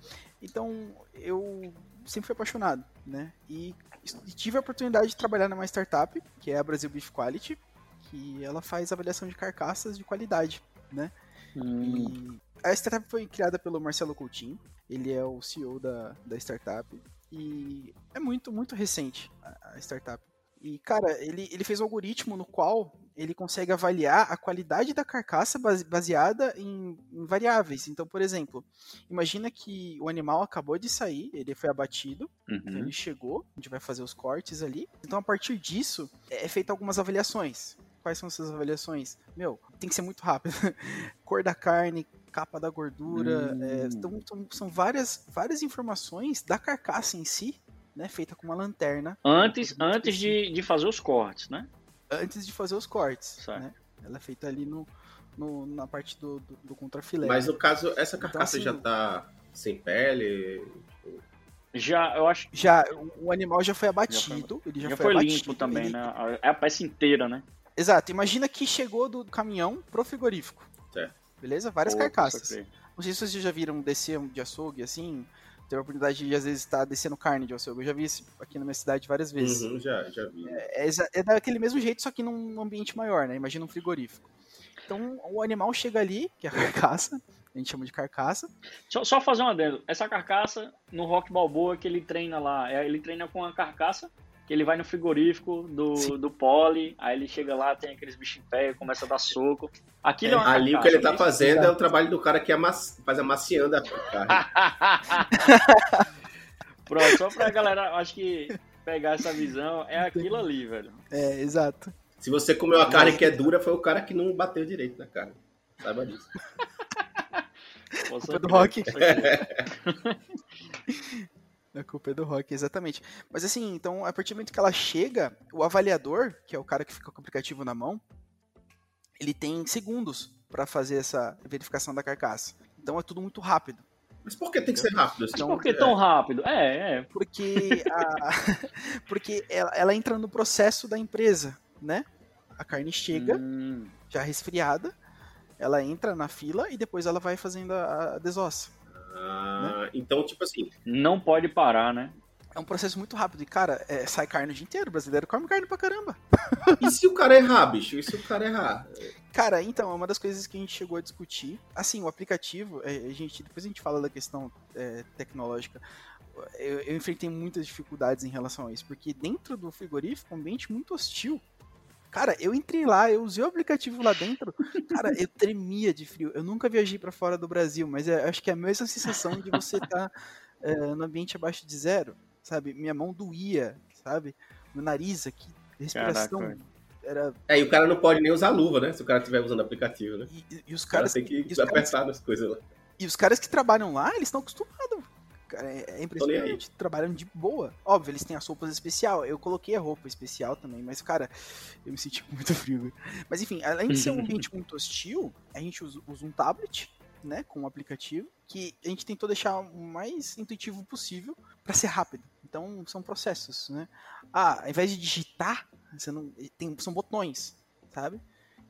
então eu sempre fui apaixonado, né? E, e tive a oportunidade de trabalhar numa startup, que é a Brasil Beef Quality, que ela faz avaliação de carcaças de qualidade né? Hum. a startup foi criada pelo Marcelo Coutinho, ele é o CEO da, da startup e é muito, muito recente a, a startup. E, cara, ele, ele fez um algoritmo no qual ele consegue avaliar a qualidade da carcaça baseada em, em, variáveis. Então, por exemplo, imagina que o animal acabou de sair, ele foi abatido, uhum. então ele chegou, a gente vai fazer os cortes ali. Então, a partir disso, é feita algumas avaliações. Quais são essas avaliações? Meu, tem que ser muito rápido. Cor da carne, capa da gordura, hum. é, então, então, são várias, várias informações da carcaça em si, né, feita com uma lanterna. Antes, antes de, de fazer os cortes, né? antes de fazer os cortes. Né? Ela é feita ali no, no na parte do, do, do contrafilé. Mas no caso, essa então, carcaça então, assim, já tá sem pele? Já, eu acho. Já, o animal já foi abatido. Já foi, ele já, já foi, foi abatido, limpo também, ele... né? É a peça inteira, né? Exato. Imagina que chegou do caminhão pro frigorífico. Certo. Beleza? Várias Pô, carcaças. Não sei se vocês já viram descer de açougue assim. Teve a oportunidade de, às vezes, estar descendo carne de açougue. Eu já vi isso aqui na minha cidade várias vezes. Uhum, já, já vi. É, é, é, daquele mesmo jeito, só que num ambiente maior, né? Imagina um frigorífico. Então, o animal chega ali, que é a carcaça, a gente chama de carcaça. Só, só fazer um adendo. Essa carcaça, no Rock Balboa, que ele treina lá, é, ele treina com a carcaça que ele vai no frigorífico do, do Poli, aí ele chega lá, tem aqueles bichos em pé, começa a dar soco. Aquilo é, é Ali o que ele tá fazendo é o trabalho do cara que amass... faz amaciando a carne. Pronto, só pra galera, acho que pegar essa visão, é aquilo ali, velho. É, exato. Se você comeu a carne que é dura, foi o cara que não bateu direito na carne. Saiba disso. Culpa do rock. A culpa é do Rock, exatamente. Mas assim, então, a partir do momento que ela chega, o avaliador, que é o cara que fica com o aplicativo na mão, ele tem segundos para fazer essa verificação da carcaça. Então é tudo muito rápido. Mas por que tem que ser rápido? Assim? Mas por que tão rápido? É, é. Porque, a... porque ela, ela, entra no processo da empresa, né? A carne chega, hum. já resfriada, ela entra na fila e depois ela vai fazendo a, a desossa. Ah, né? Então, tipo assim. Não pode parar, né? É um processo muito rápido. E, cara, é, sai carne o dia inteiro. O brasileiro come carne pra caramba. E se o cara errar, bicho? E se o cara errar? Cara, então, é uma das coisas que a gente chegou a discutir. Assim, o aplicativo, é, a gente, depois a gente fala da questão é, tecnológica. Eu, eu, enfrentei muitas dificuldades em relação a isso, porque dentro do frigorífico, um ambiente muito hostil. Cara, eu entrei lá, eu usei o aplicativo lá dentro. Cara, eu tremia de frio. Eu nunca viajei para fora do Brasil, mas é, acho que é a mesma sensação de você estar tá, é, no ambiente abaixo de zero, sabe? Minha mão doía, sabe? Meu nariz aqui, respiração. Caraca, era... É, e o cara não pode nem usar luva, né? Se o cara estiver usando aplicativo, né? E, e os caras. Cara tem que apertar nas coisas lá. E os caras que trabalham lá, eles estão acostumados Cara, é, é impressionante. Trabalham de boa. Óbvio, eles têm as roupas especial. Eu coloquei a roupa especial também, mas, cara, eu me senti muito frio. Mas enfim, além de ser um ambiente muito hostil, a gente usa, usa um tablet, né, com um aplicativo, que a gente tentou deixar o mais intuitivo possível para ser rápido. Então, são processos, né? Ah, ao invés de digitar, você não, tem, são botões, sabe?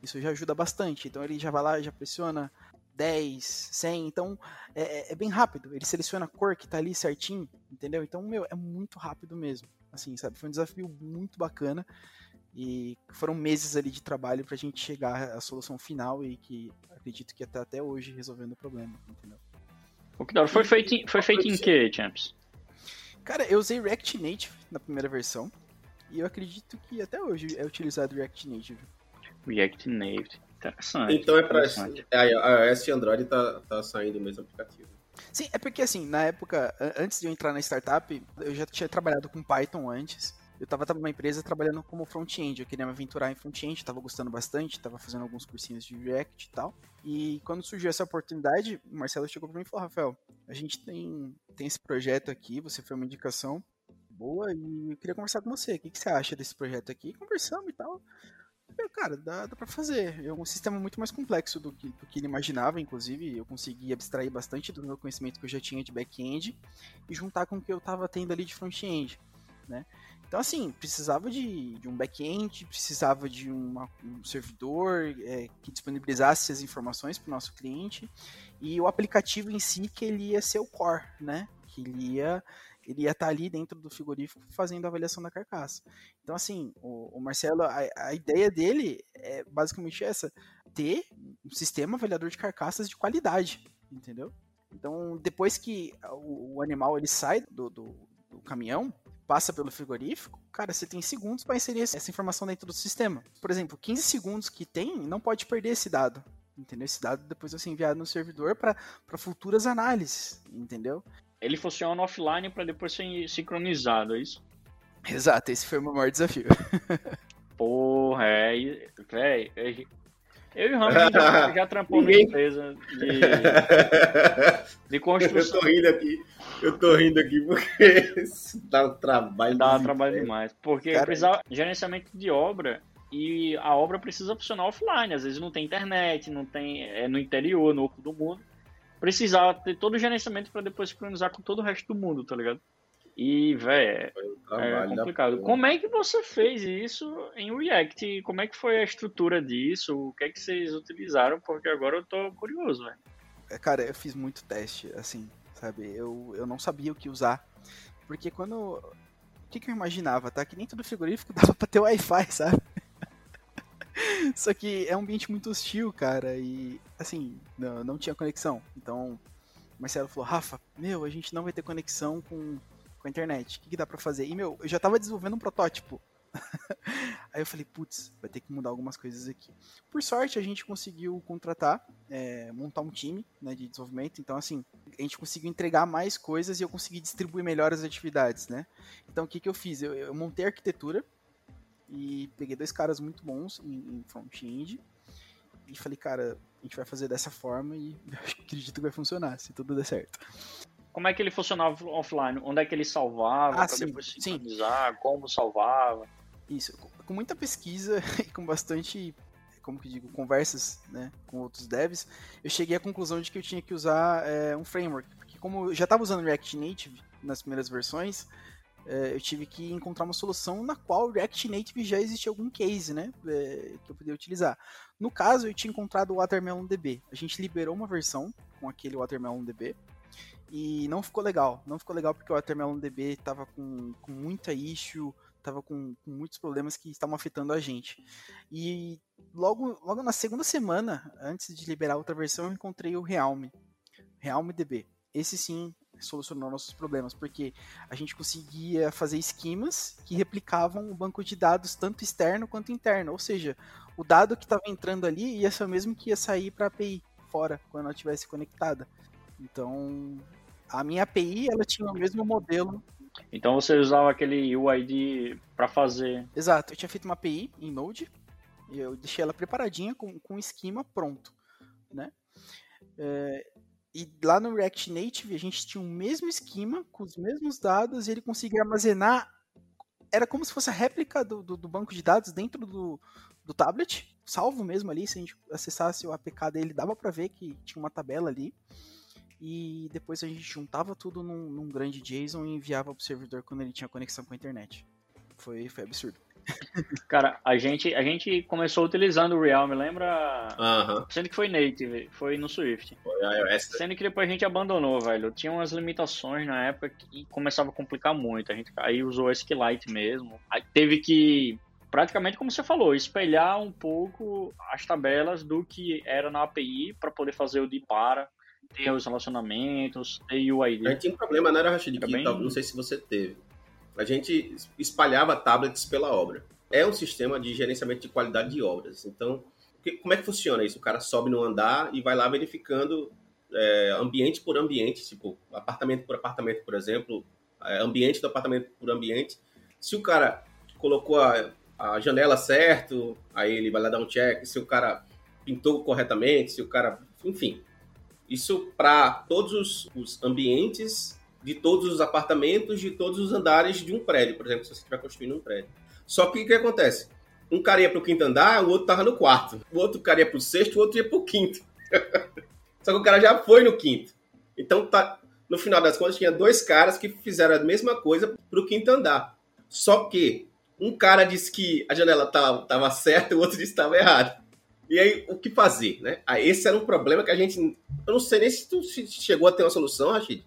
Isso já ajuda bastante. Então ele já vai lá, já pressiona 10, 100, então é, é, é, bem rápido. Ele seleciona a cor que tá ali certinho, entendeu? Então, meu, é muito rápido mesmo. Assim, sabe? Foi um desafio muito bacana e foram meses ali de trabalho pra gente chegar à solução final e que acredito que até, até hoje resolvendo o problema, entendeu? O que foi feito em, foi feito em que, Champs? Cara, eu usei React Native na primeira versão e eu acredito que até hoje é utilizado React Native. React Native. Interessante. Então é para a iOS e Android tá, tá saindo o mesmo aplicativo. Sim, é porque assim, na época, antes de eu entrar na startup, eu já tinha trabalhado com Python antes. Eu estava numa empresa trabalhando como front-end, eu queria me aventurar em front-end, estava gostando bastante, estava fazendo alguns cursinhos de React e tal. E quando surgiu essa oportunidade, o Marcelo chegou para mim e falou: Rafael, a gente tem, tem esse projeto aqui, você foi uma indicação boa e eu queria conversar com você. O que, que você acha desse projeto aqui? Conversamos e tal cara, dá, dá pra fazer. É um sistema muito mais complexo do que, do que ele imaginava, inclusive. Eu consegui abstrair bastante do meu conhecimento que eu já tinha de back-end e juntar com o que eu tava tendo ali de front-end, né? Então, assim, precisava de, de um back-end, precisava de uma, um servidor é, que disponibilizasse as informações para o nosso cliente e o aplicativo em si que ele ia ser o core, né? Que ele ia ele ia estar tá ali dentro do frigorífico fazendo a avaliação da carcaça. Então, assim, o, o Marcelo, a, a, ideia dele é basicamente essa: ter um sistema avaliador de carcaças de qualidade, entendeu? Então, depois que o, o animal ele sai do, do, do caminhão, passa pelo frigorífico, cara, você tem segundos para inserir essa informação dentro do sistema. Por exemplo, 15 segundos que tem, não pode perder esse dado. Entendeu? Esse dado depois vai ser enviado no servidor para futuras análises, entendeu? Ele funciona offline para depois ser sincronizado, é isso? Exato, esse foi o meu maior desafio. Porra, é. Véi, eu e o Rami já, já trampou Ninguém... na empresa de, de construção. Eu tô rindo aqui. Eu tô rindo aqui porque dá um trabalho. Dá um trabalho demais. Porque Cara... precisava gerenciamento de obra e a obra precisa funcionar offline. Às vezes não tem internet, não tem. É no interior, no oco do mundo. Precisava ter todo o gerenciamento para depois sincronizar com todo o resto do mundo, tá ligado? E, velho, é complicado. Como é que você fez isso em React? Como é que foi a estrutura disso? O que é que vocês utilizaram? Porque agora eu tô curioso, velho. É, cara, eu fiz muito teste, assim, sabe? Eu, eu não sabia o que usar. Porque quando. O que, que eu imaginava, tá? Que nem todo frigorífico dava pra ter Wi-Fi, sabe? Só que é um ambiente muito hostil, cara, e assim, não, não tinha conexão. Então, o Marcelo falou: Rafa, meu, a gente não vai ter conexão com com a internet. O que, que dá para fazer? E, meu, eu já tava desenvolvendo um protótipo. Aí eu falei, putz, vai ter que mudar algumas coisas aqui. Por sorte, a gente conseguiu contratar, é, montar um time né, de desenvolvimento. Então, assim, a gente conseguiu entregar mais coisas e eu consegui distribuir melhor as atividades, né? Então, o que, que eu fiz? Eu, eu montei a arquitetura e peguei dois caras muito bons em, em front-end e falei, cara, a gente vai fazer dessa forma e acredito que vai funcionar, se tudo der certo como é que ele funcionava offline? Onde é que ele salvava? Ah, sim, depois sincronizar? Sim. Como salvava? Isso, com muita pesquisa e com bastante, como que digo, conversas né, com outros devs, eu cheguei à conclusão de que eu tinha que usar é, um framework. Porque como eu já estava usando React Native nas primeiras versões, eu tive que encontrar uma solução na qual o React Native já existia algum case, né, é, que eu poderia utilizar. No caso, eu tinha encontrado o Watermelon DB. A gente liberou uma versão com aquele Watermelon DB, e não ficou legal. Não ficou legal porque o Watermelon DB tava com, com muita issue, tava com, com, muitos problemas que estavam afetando a gente. E logo, logo na segunda semana, antes de liberar outra versão, eu encontrei o Realm. Realm DB. Esse sim solucionou nossos problemas, porque a gente conseguia fazer esquemas que replicavam o banco de dados tanto externo quanto interno. Ou seja, o dado que estava entrando ali ia ser o mesmo que ia sair para a API fora, quando ela estivesse conectada. Então, a minha API, ela tinha o mesmo modelo. Então você usava aquele UID para fazer. Exato, eu tinha feito uma API em Node, e eu deixei ela preparadinha com, com um esquema pronto, né? É, e lá no React Native a gente tinha o mesmo esquema, com os mesmos dados, e ele conseguia armazenar. Era como se fosse a réplica do, do, do banco de dados dentro do, do tablet, salvo mesmo ali. Se a gente acessasse o APK dele, dava para ver que tinha uma tabela ali e depois a gente juntava tudo num, num grande JSON e enviava pro servidor quando ele tinha conexão com a internet. Foi, foi absurdo. Cara, a gente, a gente começou utilizando o Realm, lembra? Uhum. Sendo que foi native, foi no Swift. Foi iOS. Sendo que depois a gente abandonou, velho. Tinha umas limitações na época que começava a complicar muito. A gente aí usou o SQLite mesmo. Aí teve que, praticamente como você falou, espelhar um pouco as tabelas do que era na API para poder fazer o de para ter os relacionamentos, ter o ID. Gente tinha um problema, não era, Rashid? Que bem... não sei se você teve. A gente espalhava tablets pela obra. É um sistema de gerenciamento de qualidade de obras. Então, como é que funciona isso? O cara sobe no andar e vai lá verificando é, ambiente por ambiente, tipo, apartamento por apartamento, por exemplo, é, ambiente do apartamento por ambiente. Se o cara colocou a, a janela certo, aí ele vai lá dar um check. Se o cara pintou corretamente, se o cara. Enfim, isso para todos os, os, ambientes de todos os apartamentos, de todos os andares de um prédio, por exemplo, se você estiver construindo um prédio. Só que o que acontece? Um cara ia para o quinto andar, o outro estava no quarto. O outro cara ia para o sexto, o outro ia para o quinto. Só que o cara já foi no quinto. Então, tá, no final das contas, tinha dois caras que fizeram a mesma coisa para o quinto andar. Só que um cara disse que a janela estava certa, o outro disse que estava errado. E aí, o que fazer, né? Ah, esse era um problema que a gente. Eu não sei nem se tu chegou a ter uma solução, Rachid.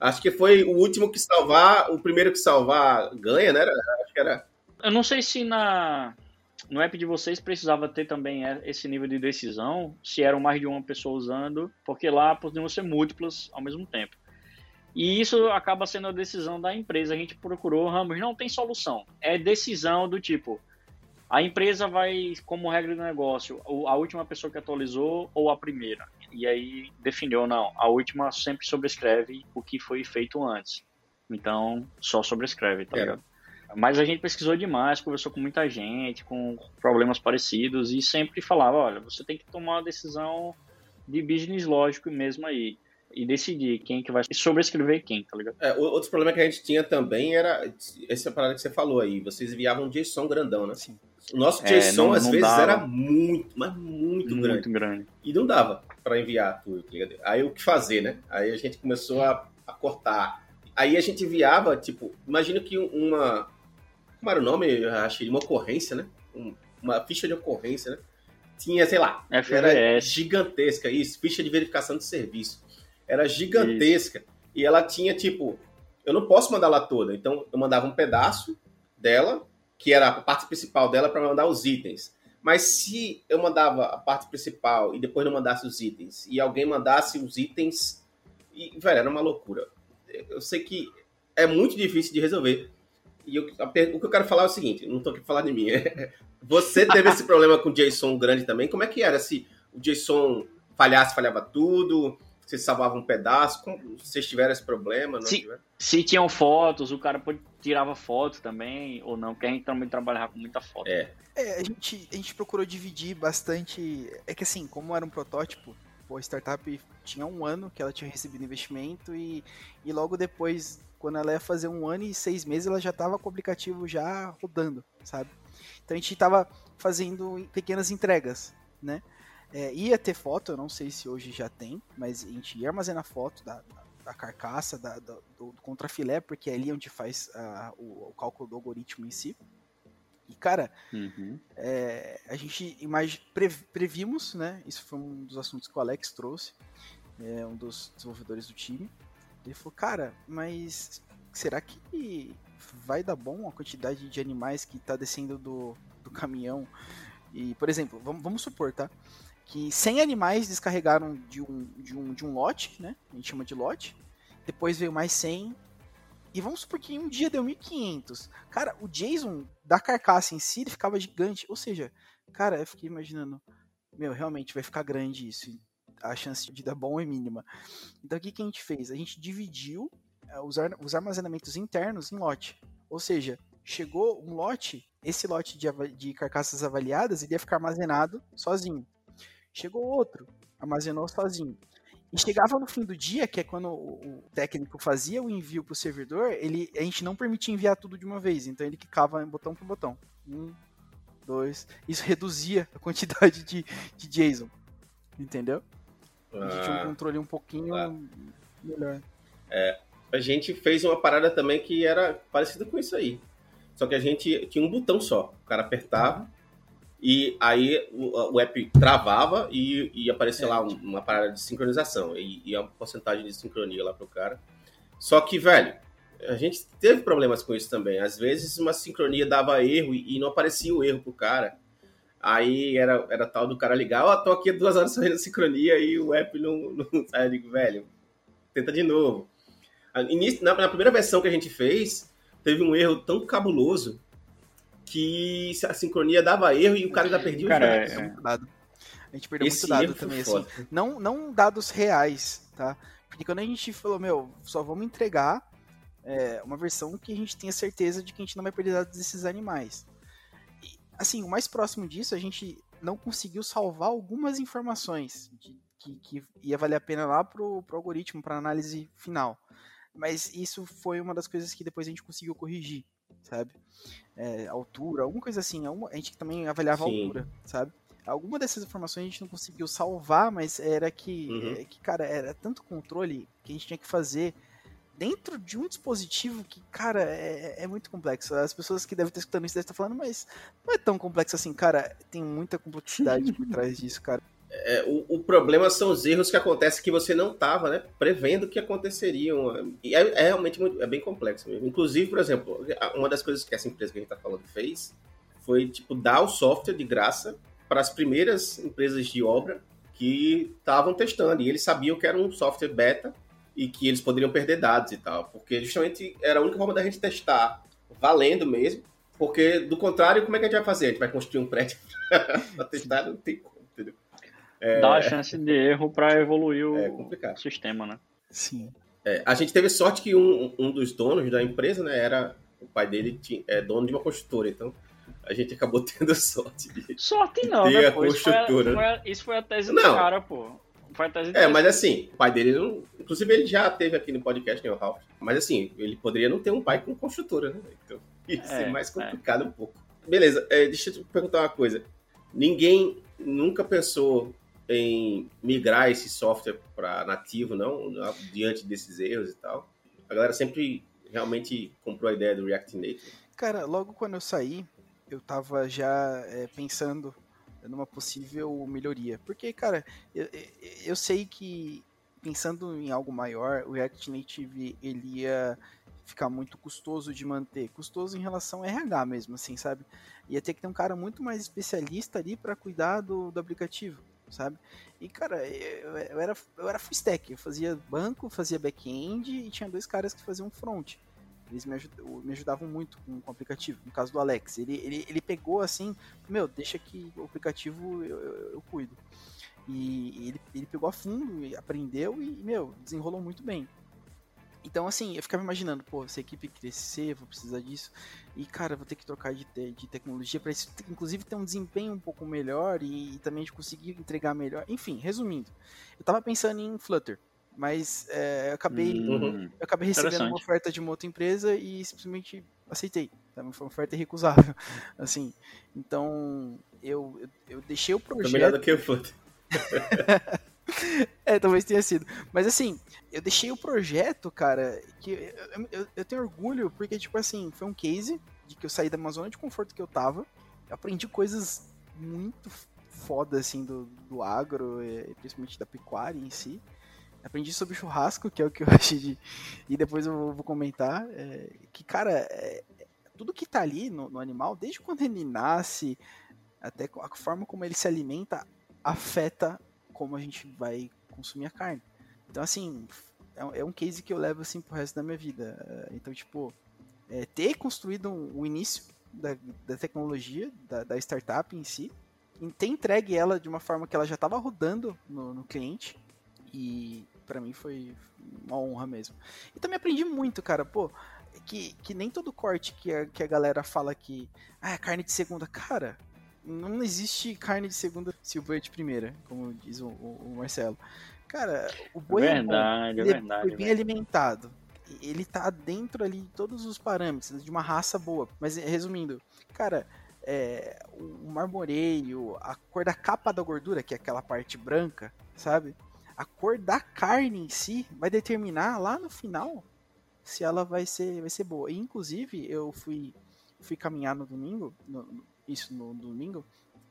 Acho que foi o último que salvar, o primeiro que salvar ganha, né? Acho que era. Eu não sei se na no app de vocês precisava ter também esse nível de decisão, se eram mais de uma pessoa usando, porque lá podiam ser múltiplas ao mesmo tempo. E isso acaba sendo a decisão da empresa. A gente procurou, Ramos, não tem solução. É decisão do tipo, a empresa vai, como regra do negócio, a última pessoa que atualizou ou a primeira. E aí definiu, não, a última sempre sobrescreve o que foi feito antes. Então, só sobrescreve, tá é. ligado? Mas a gente pesquisou demais, conversou com muita gente, com problemas parecidos, e sempre falava, olha, você tem que tomar uma decisão de business lógico mesmo aí e decidir quem que vai sobrescrever quem, tá ligado? É, outro problema que a gente tinha também era essa parada que você falou aí. Vocês enviavam um JSON grandão, né? Sim. O nosso JSON, é, não, às não vezes, dava. era muito, mas muito, muito grande. grande. E não dava para enviar tudo, tá ligado? Aí o que fazer, né? Aí a gente começou a, a cortar. Aí a gente enviava, tipo, imagina que uma. Como era o nome? Eu achei uma ocorrência, né? uma ficha de ocorrência, né? Tinha, sei lá, era gigantesca isso, ficha de verificação de serviço era gigantesca. Isso. E ela tinha, tipo, eu não posso mandar ela toda. Então, eu mandava um pedaço dela, que era a parte principal dela, para mandar os itens. Mas se eu mandava a parte principal e depois não mandasse os itens, e alguém mandasse os itens, e, velho, era uma loucura. Eu sei que é muito difícil de resolver. E eu, a, o que eu quero falar é o seguinte: não estou aqui para falar de mim. Você teve esse problema com o JSON grande também? Como é que era? Se o JSON falhasse, falhava tudo? Você salvava um pedaço? Vocês tiveram esse problema? se, se tinham fotos, o cara tirava foto também, ou não, porque a gente também trabalhava com muita foto. É. é, a, gente, a gente procurou dividir bastante. É que assim, como era um protótipo, pô, a startup tinha um ano que ela tinha recebido investimento e, e logo depois, quando ela ia fazer um ano e seis meses, ela já estava com o aplicativo já rodando, sabe? Então a gente estava fazendo pequenas entregas, né? É, ia ter foto, eu não sei se hoje já tem, mas a gente ia armazenar foto da, da, da carcaça, da, do, do contrafilé, porque é ali onde faz uh, o, o, cálculo do algoritmo em si. E, cara, uhum. é, a gente imag... previmos, né? Isso foi um dos assuntos que o Alex trouxe, é, um dos desenvolvedores do time. Ele falou, cara, mas será que vai dar bom a quantidade de animais que está descendo do, do caminhão? E, por exemplo, vamos, vamos supor, tá? Que 100 animais descarregaram de um, de um, de um lote, né? A gente chama de lote. Depois veio mais 100. E vamos supor que um dia deu 1500. Cara, o Jason da carcaça em si ele ficava gigante. Ou seja, cara, eu fiquei imaginando, meu, realmente vai ficar grande isso. A chance de dar bom é mínima. Então o que, que a gente fez? A gente dividiu uh, os, ar os armazenamentos internos em lote. Ou seja, chegou um lote, esse lote de, de carcaças avaliadas, ele ia ficar armazenado sozinho. Chegou outro, armazenou sozinho. E chegava no fim do dia, que é quando o, técnico fazia o envio para o servidor, ele, a gente não permitia enviar tudo de uma vez, então ele clicava botão por botão. Um, dois. Isso reduzia a quantidade de, de JSON. Entendeu? A gente tinha um ah. controle um pouquinho ah. melhor. É, a gente fez uma parada também que era parecida com isso aí. Só que a gente tinha um botão só. O cara apertava, e aí o, o app travava e, e aparecia é, lá tipo... uma parada de sincronização e, e a porcentagem de sincronia lá pro cara. Só que, velho, a gente teve problemas com isso também. Às vezes uma sincronia dava erro e, e não aparecia o erro pro cara. Aí era, era tal do cara ligar, ó, oh, tô aqui duas horas fazendo sincronia e o app não, não sai. Eu digo, velho, tenta de novo. Na, na primeira versão que a gente fez, teve um erro tão cabuloso que a sincronia dava erro e o cara já perdia cara, os dados. É, é. A gente perdeu Esse muito dado também, assim. Não, não dados reais, tá? Porque quando a gente falou, meu, só vamos entregar é, uma versão que a gente tenha certeza de que a gente não vai perder dados desses animais. E, assim, o mais próximo disso, a gente não conseguiu salvar algumas informações de, que, que ia valer a pena lá pro, pro algoritmo, para análise final. Mas isso foi uma das coisas que depois a gente conseguiu corrigir, sabe? é, altura, alguma coisa assim. A gente também avaliava Sim. a altura, sabe? Alguma dessas informações a gente não conseguiu salvar, mas era que, uhum. é, que, cara, era tanto controle que a gente tinha que fazer dentro de um dispositivo que, cara, é, é muito complexo. As pessoas que devem estar escutando isso devem estar falando, mas não é tão complexo assim, cara. Tem muita complexidade por trás disso, cara. É, o, o, problema são os erros que acontecem que você não estava né, prevendo que aconteceriam. E é, é, realmente muito, é bem complexo mesmo. Inclusive, por exemplo, uma das coisas que essa empresa que a gente está falando fez foi tipo dar o software de graça para as primeiras empresas de obra que estavam testando. E eles sabiam que era um software beta e que eles poderiam perder dados e tal, porque justamente era a única forma da gente testar valendo mesmo, porque do contrário, como é que a gente vai fazer? A gente vai construir um prédio para testar, não tem como? É... Dá a chance de erro para evoluir o é sistema, né? Sim. É, a gente teve sorte que um, um dos donos da empresa, né, era o pai dele tinha, é dono de uma construtora, então a gente acabou tendo sorte de sorte não, ter né, a pô? Isso foi a, construtora. foi a- isso foi a tese do Não. cara, pô. Foi a tese É, mas assim, o pai dele não. Inclusive, ele já teve aqui no podcast, né, o Ralph. Mas assim, ele poderia não ter um pai com construtora, né? Então, ia ser É, mais é. complicado um pouco. Beleza, é, deixa eu te perguntar uma coisa. Ninguém nunca pensou em migrar esse software para nativo, não? Diante desses erros e tal. A galera sempre realmente comprou a ideia do React Native. Cara, logo quando eu saí, eu tava já é, pensando numa possível melhoria. Porque, cara, eu, eu- eu sei que pensando em algo maior, o React Native ele ia ficar muito custoso de manter. Custoso em relação a RH mesmo, assim, sabe? Ia ter que ter um cara muito mais especialista ali para cuidar do, do aplicativo, sabe? E, cara, eu, eu era, eu era full stack. Eu fazia banco, fazia back-end e tinha dois caras que faziam front. Eles me, ajud- me ajudavam muito com, com o aplicativo. No caso do Alex, ele, ele, ele pegou assim, meu, deixa que o aplicativo eu, eu, eu cuido. E ele, ele pegou a fundo, aprendeu e, meu, desenrolou muito bem. Então, assim, eu ficava imaginando, pô, se a equipe crescer, vou precisar disso. E, cara, vou ter que trocar de, te- de tecnologia para isso, inclusive, ter um desempenho um pouco melhor e, e também a gente conseguir entregar melhor. Enfim, resumindo, eu tava pensando em Flutter, mas é, eu acabei Hum, eu acabei recebendo uma oferta de uma outra empresa e simplesmente aceitei. Tá? Foi uma oferta irrecusável, assim. Então, eu, eu, eu deixei o Foi melhor projeto. do que o Flutter. É, talvez tenha sido. Mas assim, eu deixei o projeto, cara, que eu, eu- eu tenho orgulho, porque, tipo assim, foi um case de que eu saí da uma zona de conforto que eu tava. Eu aprendi coisas muito foda, assim, do, do agro, eh, principalmente da pecuária em si. Aprendi sobre churrasco, que é o que eu achei de. E depois eu vou, comentar. é, que, cara, é- tudo que tá ali no, no animal, desde quando ele nasce, até a forma como ele se alimenta, afeta como a gente vai consumir a carne. Então, assim, é, um- é um case que eu levo assim pro resto da minha vida. É, Então, tipo, é, ter construído um- o início da, da tecnologia, da, da startup em si, e ter entregue ela de uma forma que ela já estava rodando no, no cliente, e pra mim foi uma honra mesmo. E também aprendi muito, cara, pô, que, que nem todo corte que a, que a galera fala que ah, é carne de segunda, cara, não existe carne de segunda se o boi é de primeira, como diz o, o- o Marcelo. Cara, o boi é bom, verdade, é ele verdade. foi bem alimentado. Ele tá dentro ali de todos os parâmetros, de uma raça boa. Mas resumindo, cara, é, o marmoreio, a cor da capa da gordura, que é aquela parte branca, sabe? A cor da carne em si vai determinar lá no final se ela vai ser, vai ser boa. E, inclusive, eu fui, fui caminhar no domingo, no- isso no domingo,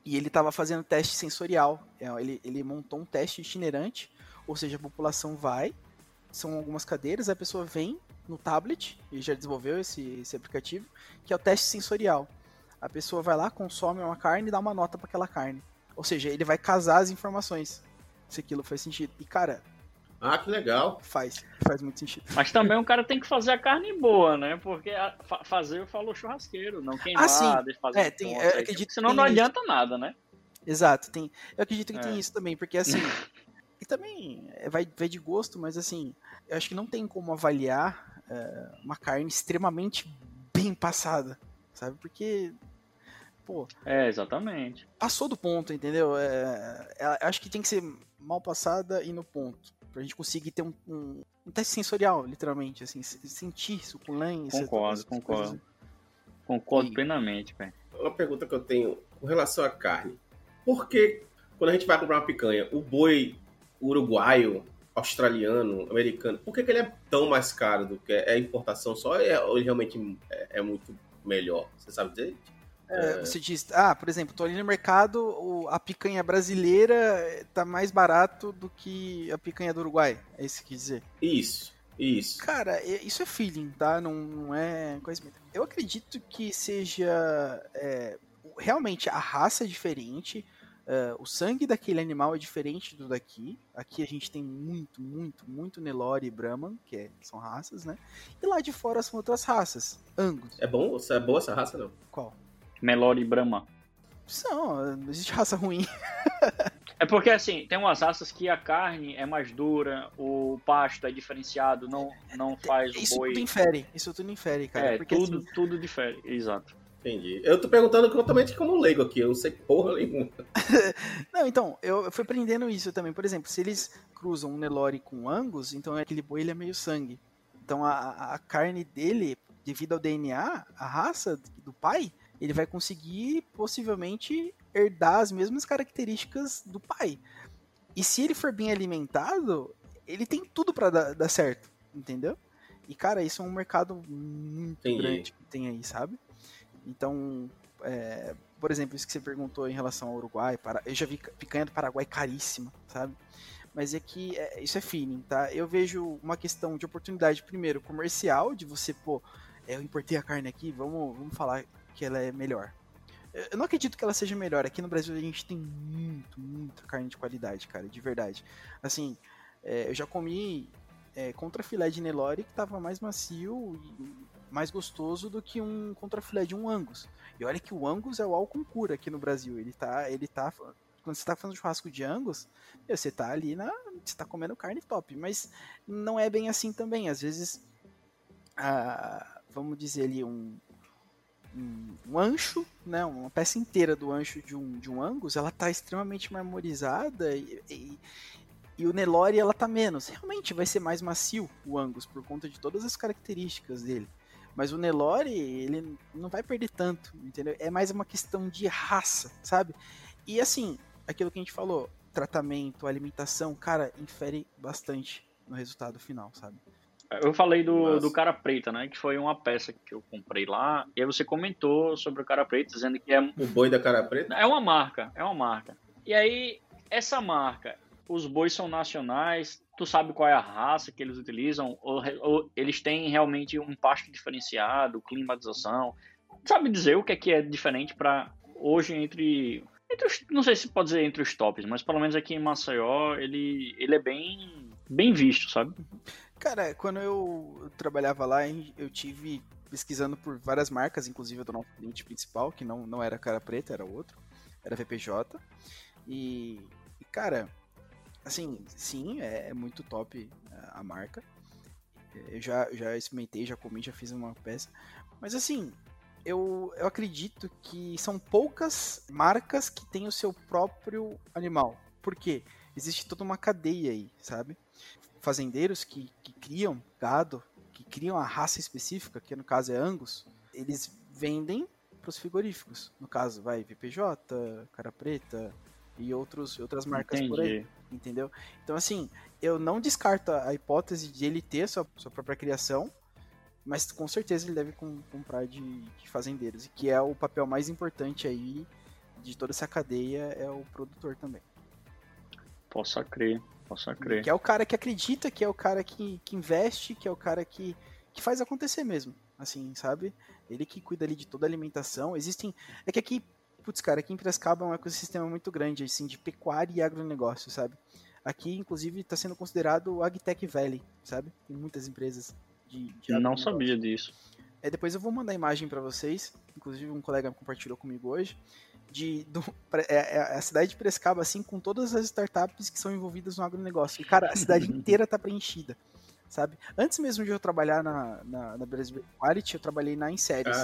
e ele tava fazendo teste sensorial. É, Ele, ele montou um teste itinerante, ou seja, a população vai, são algumas cadeiras, a pessoa vem no tablet, ele já desenvolveu esse, esse aplicativo, que é o teste sensorial. A pessoa vai lá, consome uma carne e dá uma nota para aquela carne. Ou seja, ele vai casar as informações, se aquilo faz sentido. E, cara, Ah, que legal. faz, faz muito sentido. Mas também o cara tem que fazer a carne boa, né? Porque a- fa- fazer eu falo churrasqueiro, não queimar, Ah, sim. deixa fazer É, tem- eu acredito que senão tem não isso. adianta nada, né? Exato, tem. Eu acredito que tem É. isso também, porque assim. e também é, vai, vai de gosto, mas assim, eu acho que não tem como avaliar é, uma carne extremamente bem passada, sabe? Porque, pô, É, exatamente. passou do ponto, entendeu? É, é, eu acho que tem que ser mal passada e no ponto. Pra gente conseguir ter um, um, um teste sensorial, literalmente, assim, se- sentir suculência. Concordo, concordo. coisas. Concordo E- plenamente, velho. Uma pergunta que eu tenho com relação à carne. Por que, quando a gente vai comprar uma picanha, o boi uruguaio, australiano, americano, por que, que ele é tão mais caro do que é a importação só é- ou ele realmente é, é muito melhor? Você sabe dizer? É, Você diz, ah, por exemplo, tô ali no mercado, o- a picanha brasileira tá mais barato do que a picanha do Uruguai. É isso que quer dizer. Isso, isso. Cara, é- isso é feeling, tá? Não, não é conhecimento. Eu acredito que seja é, realmente a raça é diferente, Uh, o sangue daquele animal é diferente do daqui. Aqui a gente tem muito, muito, muito Nelore e Brahman, que é, são raças, né? E lá de fora são outras raças. Angus. É bom? É boa essa raça, não? Qual? Nelore e Brahma. Não, não existe raça ruim. É porque assim, tem umas raças que a carne é mais dura, o pasto é diferenciado, não, não faz isso o boi. Isso tudo infere, isso tudo infere, cara. É, porque, tudo, assim... tudo difere, exato. Entendi. Eu tô perguntando totalmente como leigo aqui, eu não sei porra nenhuma. não, então, eu fui aprendendo isso também. Por exemplo, se eles cruzam um Nelore com Angus, então aquele boi ele é meio sangue. Então a, a carne dele, devido ao DNA, a raça do pai, ele vai conseguir possivelmente herdar as mesmas características do pai. E se ele for bem alimentado, ele tem tudo para dar, dar, certo, entendeu? E cara, isso é um mercado muito grande que tem aí, sabe? Então, é, por exemplo, isso que você perguntou em relação ao Uruguai, para, eu já vi picanha do Paraguai caríssima, sabe? Mas é que é, isso é feeling, tá? Eu vejo uma questão de oportunidade, primeiro, comercial, de você, pô, eu importei a carne aqui, vamos, vamos falar que ela é melhor. Eu não acredito que ela seja melhor. Aqui no Brasil a gente tem muito, muita carne de qualidade, cara, de verdade. Assim, é, eu já comi é, filé de Nelore que tava mais macio e mais gostoso do que um contra filé de um Angus. E olha que o Angus é o Alconcura aqui no Brasil. Ele tá, ele tá quando você tá fazendo churrasco de Angus, você tá ali na, você tá comendo carne top, mas não é bem assim também. Às vezes, ah, vamos dizer ali um um, ancho, né, uma peça inteira do ancho de um, de um Angus, ela tá extremamente marmorizada e, e, e, o Nelore ela tá menos. Realmente vai ser mais macio o Angus por conta de todas as características dele. Mas o Nelore, ele não vai perder tanto, entendeu? É mais uma questão de raça, sabe? E assim, aquilo que a gente falou, tratamento, alimentação, cara, infere bastante no resultado final, sabe? Eu falei do, do cara preta, né? Que foi uma peça que eu comprei lá. E aí você comentou sobre o cara preta, dizendo que é. O boi da cara preta? É uma marca, é uma marca. E aí, essa marca, os bois são nacionais, tu sabe qual é a raça que eles utilizam, ou, ou eles têm realmente um pasto diferenciado, climatização. Sabe dizer o que é que é diferente para hoje entre. entre os, não sei se pode dizer entre os tops, mas pelo menos aqui em Maceió ele, ele é bem, bem visto, sabe? Cara, quando eu trabalhava lá, eu tive pesquisando por várias marcas, inclusive do nosso cliente principal, que não, não era Cara Preta, era outro, era VPJ. E, e cara, assim, sim, é, é, muito top a marca. Eu já, já experimentei, já comi, já fiz uma peça. Mas assim, eu, eu acredito que são poucas marcas que têm o seu próprio animal. Por quê? Existe toda uma cadeia aí, sabe? Fazendeiros que, que criam gado, que criam a raça específica, que no caso é Angus, eles vendem para os frigoríficos. No caso, vai VPJ, Cara Preta e outros, outras marcas Entendi. por aí. Entendeu? Então, assim, eu não descarto a hipótese de ele ter sua, sua própria criação, mas com certeza ele deve com, comprar de, de fazendeiros. E que é o papel mais importante aí de toda essa cadeia, é o produtor também. Posso crer. Posso crer. Que é o cara que acredita, que é o cara que, que investe, que é o cara que, que faz acontecer mesmo. Assim, sabe? Ele que cuida ali de toda a alimentação. Existem. É que aqui, putz, cara, aqui em Piracicaba é um ecossistema muito grande, assim, de pecuária e agronegócio, sabe? Aqui, inclusive, está sendo considerado o Agtech Valley, sabe? Tem muitas empresas de, de Não sabia disso. É, depois eu vou mandar a imagem para vocês. Inclusive, um colega compartilhou comigo hoje de do, é, é, a cidade de Prescaba, assim, com todas as startups que são envolvidas no agronegócio. E, cara, a cidade inteira tá preenchida, sabe? Antes mesmo de eu trabalhar na, na, na Brasil Quality, eu trabalhei na Inseries,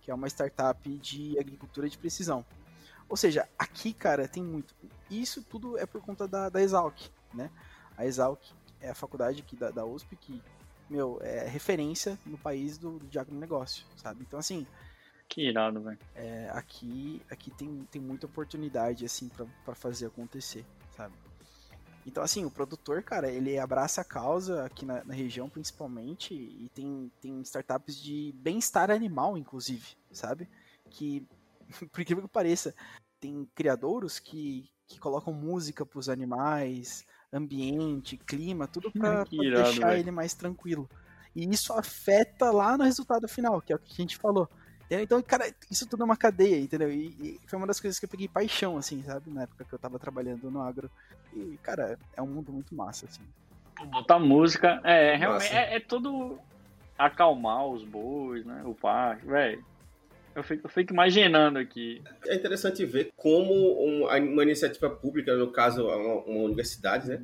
que é uma startup de agricultura de precisão. Ou seja, aqui, cara, tem muito. Isso tudo é por conta da, da Exalc, né? A Exalc é a faculdade aqui da, da USP que, meu, é referência no país do, do de agronegócio, sabe? Então, assim, que irado, velho. É, aqui aqui tem, tem muita oportunidade, assim, para fazer acontecer, sabe? Então, assim, o produtor, cara, ele abraça a causa aqui na, na região, principalmente, e tem, tem startups de bem-estar animal, inclusive, sabe? Que, por incrível que pareça, tem criadouros que, que colocam música para os animais, ambiente, clima, tudo para deixar véio. ele mais tranquilo. E isso afeta lá no resultado final, que é o que a gente falou Entendeu? Então, cara, isso tudo é uma cadeia, entendeu? E, e, foi uma das coisas que eu peguei paixão, assim, sabe? Na época que eu tava trabalhando no agro. E, cara, é um mundo muito massa, assim. Botar música, é, realmente, é, é, tudo acalmar os bois, né? O parque, velho. Eu fico, eu fico imaginando aqui. É interessante ver como uma, uma iniciativa pública, no caso, uma, uma universidade, né?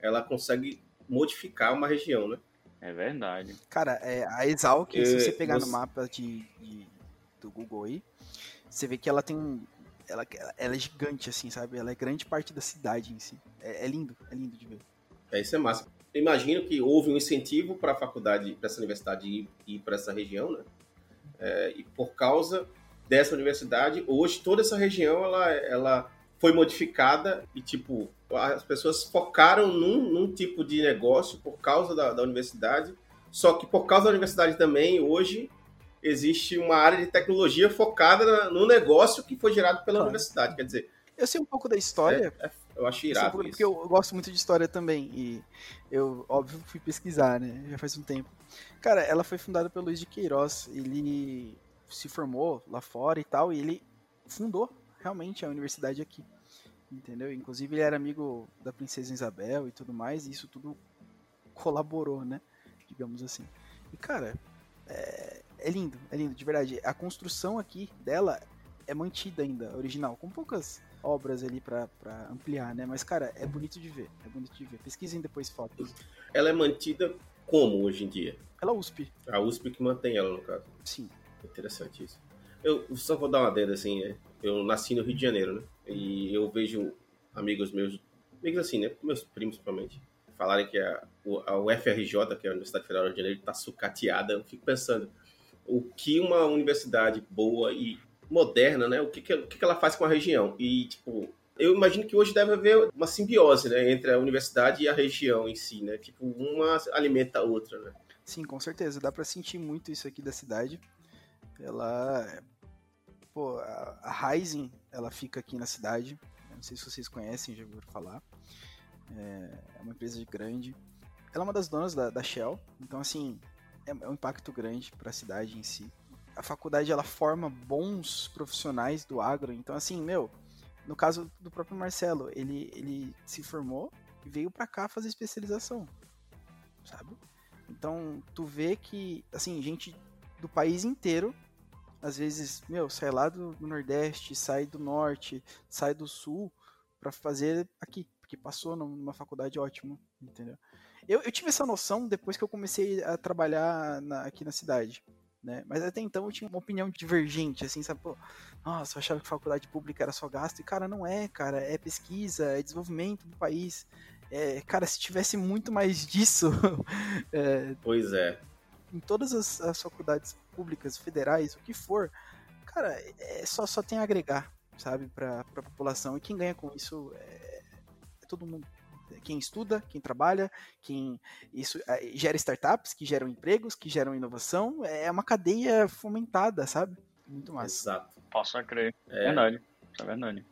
Ela consegue modificar uma região, né? É verdade. Cara, é, a Exalc, é, se você pegar você... no mapa de, de, do Google aí, você vê que ela tem. Ela, ela é gigante, assim, sabe? Ela é grande parte da cidade em si. É, é lindo, é lindo de ver. É, isso é massa. imagino que houve um incentivo para a faculdade, para essa universidade ir, ir para essa região, né? É, e por causa dessa universidade, hoje toda essa região ela, ela foi modificada e, tipo, as pessoas focaram num, num tipo de negócio por causa da, da, universidade, só que por causa da universidade também, hoje, existe uma área de tecnologia focada no negócio que foi gerado pela claro. universidade, quer dizer... Eu sei um pouco da história. É, é, eu acho irado um Porque eu, eu gosto muito de história também, e eu, óbvio, fui pesquisar, né, já faz um tempo. Cara, ela foi fundada pelo Luiz de Queiroz, ele se formou lá fora e tal, e ele fundou realmente a universidade aqui entendeu? Inclusive ele era amigo da princesa Isabel e tudo mais, e isso tudo colaborou, né? Digamos assim. E cara, é, é lindo, é lindo, de verdade. A construção aqui dela é mantida ainda, original, com poucas obras ali para ampliar, né? Mas, cara, é bonito de ver, é bonito de ver. Pesquisem depois fotos. Ela é mantida como hoje em dia? Ela é USP. A USP que mantém ela, no caso. Sim. Interessante isso. Eu só vou dar uma adenda assim, é, eu nasci no Rio de Janeiro, né? E eu vejo amigos meus, amigos assim, né? Meus primos, principalmente, falarem que a, a UFRJ, que é a Universidade Federal do Rio de Janeiro, está sucateada. Eu fico pensando, o que uma universidade boa e moderna, né? O que, que, o que ela faz com a região? E, tipo, eu imagino que hoje deve haver uma simbiose, né? Entre a universidade e a região em si, né? Tipo, uma alimenta a outra, né? Sim, com certeza. Dá para sentir muito isso aqui da cidade. Ela pô, a Rising, ela fica aqui na cidade. Não sei se vocês conhecem, já ouviram falar. É, é uma empresa grande. Ela é uma das donas da, da Shell, então assim, é, é um impacto grande para a cidade em si. A faculdade ela forma bons profissionais do agro, então assim, meu, no caso do próprio Marcelo, ele, ele se formou e veio para cá fazer especialização, sabe? Então, tu vê que, assim, gente do país inteiro às vezes, meu, sai lá do, Nordeste, sai do Norte, sai do Sul para fazer aqui, porque passou numa faculdade ótima, entendeu? Eu, eu, tive essa noção depois que eu comecei a trabalhar na, aqui na cidade, né? Mas até então eu tinha uma opinião divergente, assim, sabe? Pô, nossa, eu achava que faculdade pública era só gasto, e cara, não é, cara, é pesquisa, é desenvolvimento do país. É, cara, se tivesse muito mais disso. é, pois é em todas as, as faculdades públicas, federais, o que for, cara, é só, só tem a agregar, sabe, para a população. E quem ganha com isso é, é, todo mundo. Quem estuda, quem trabalha, quem isso é, gera startups, que geram empregos, que geram inovação, é uma cadeia fomentada, sabe? Muito massa. Exato. Posso crer. É verdade. É verdade.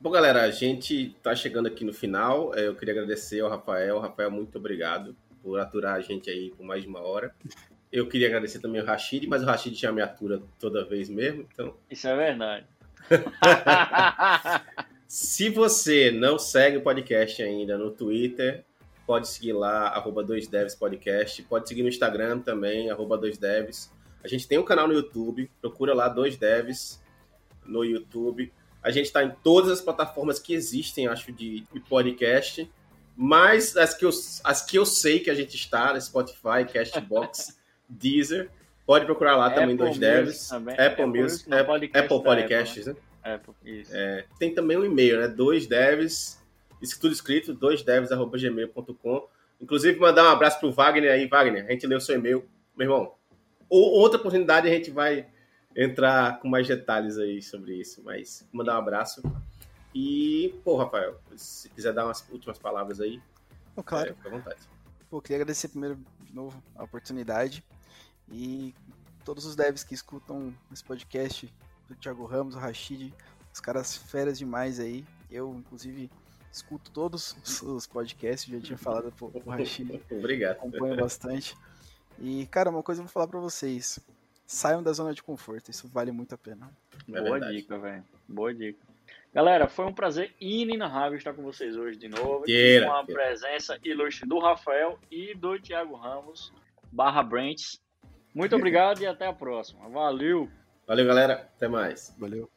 Bom, galera, a gente tá chegando aqui no final. É, eu queria agradecer ao Rafael. Rafael, muito obrigado por aturar a gente aí por mais de uma hora. Eu queria agradecer também o Rashid, mas o Rashid já me atura toda vez mesmo, então... Isso é verdade. Se você não segue o podcast ainda no Twitter, pode seguir lá, arroba 2devs podcast. Pode seguir no Instagram também, arroba 2devs. A gente tem um canal no YouTube, procura lá 2devs no YouTube. A gente está em todas as plataformas que existem, acho, de, de podcast. Mas as que, eu, as que eu sei que a gente está, Spotify, Castbox... Deezer. Pode procurar lá também dois devs. Apple, Apple Music, Apple, Apple Podcasts, Apple, né? Apple, isso. É, tem também um e-mail, né? Dois devs, isso tudo escrito, doisdevs.gmail.com. Inclusive, mandar um abraço pro Wagner aí. Wagner, a gente leu seu e-mail. Meu irmão, outra oportunidade a gente vai entrar com mais detalhes aí sobre isso, mas mandar um abraço. E, pô, Rafael, se quiser dar umas últimas palavras aí, oh, claro. É, fica à vontade. Pô, queria agradecer primeiro de novo a oportunidade. E todos os devs que escutam esse podcast, o Thiago Ramos, o Rashid, os caras feras demais aí. Eu, inclusive, escuto todos os podcasts, já tinha falado pro, pro Rashid. Obrigado. Acompanho bastante. E, cara, uma coisa eu vou falar pra vocês. Saiam da zona de conforto, isso vale muito a pena. É Boa verdade. dica, velho. Boa dica. Galera, foi um prazer inenarrável estar com vocês hoje de novo. Queira, com a queira. presença ilustre do Rafael e do Thiago Ramos, barra Brents. Muito obrigado e até a próxima. Valeu! Valeu, galera. Até mais. Valeu.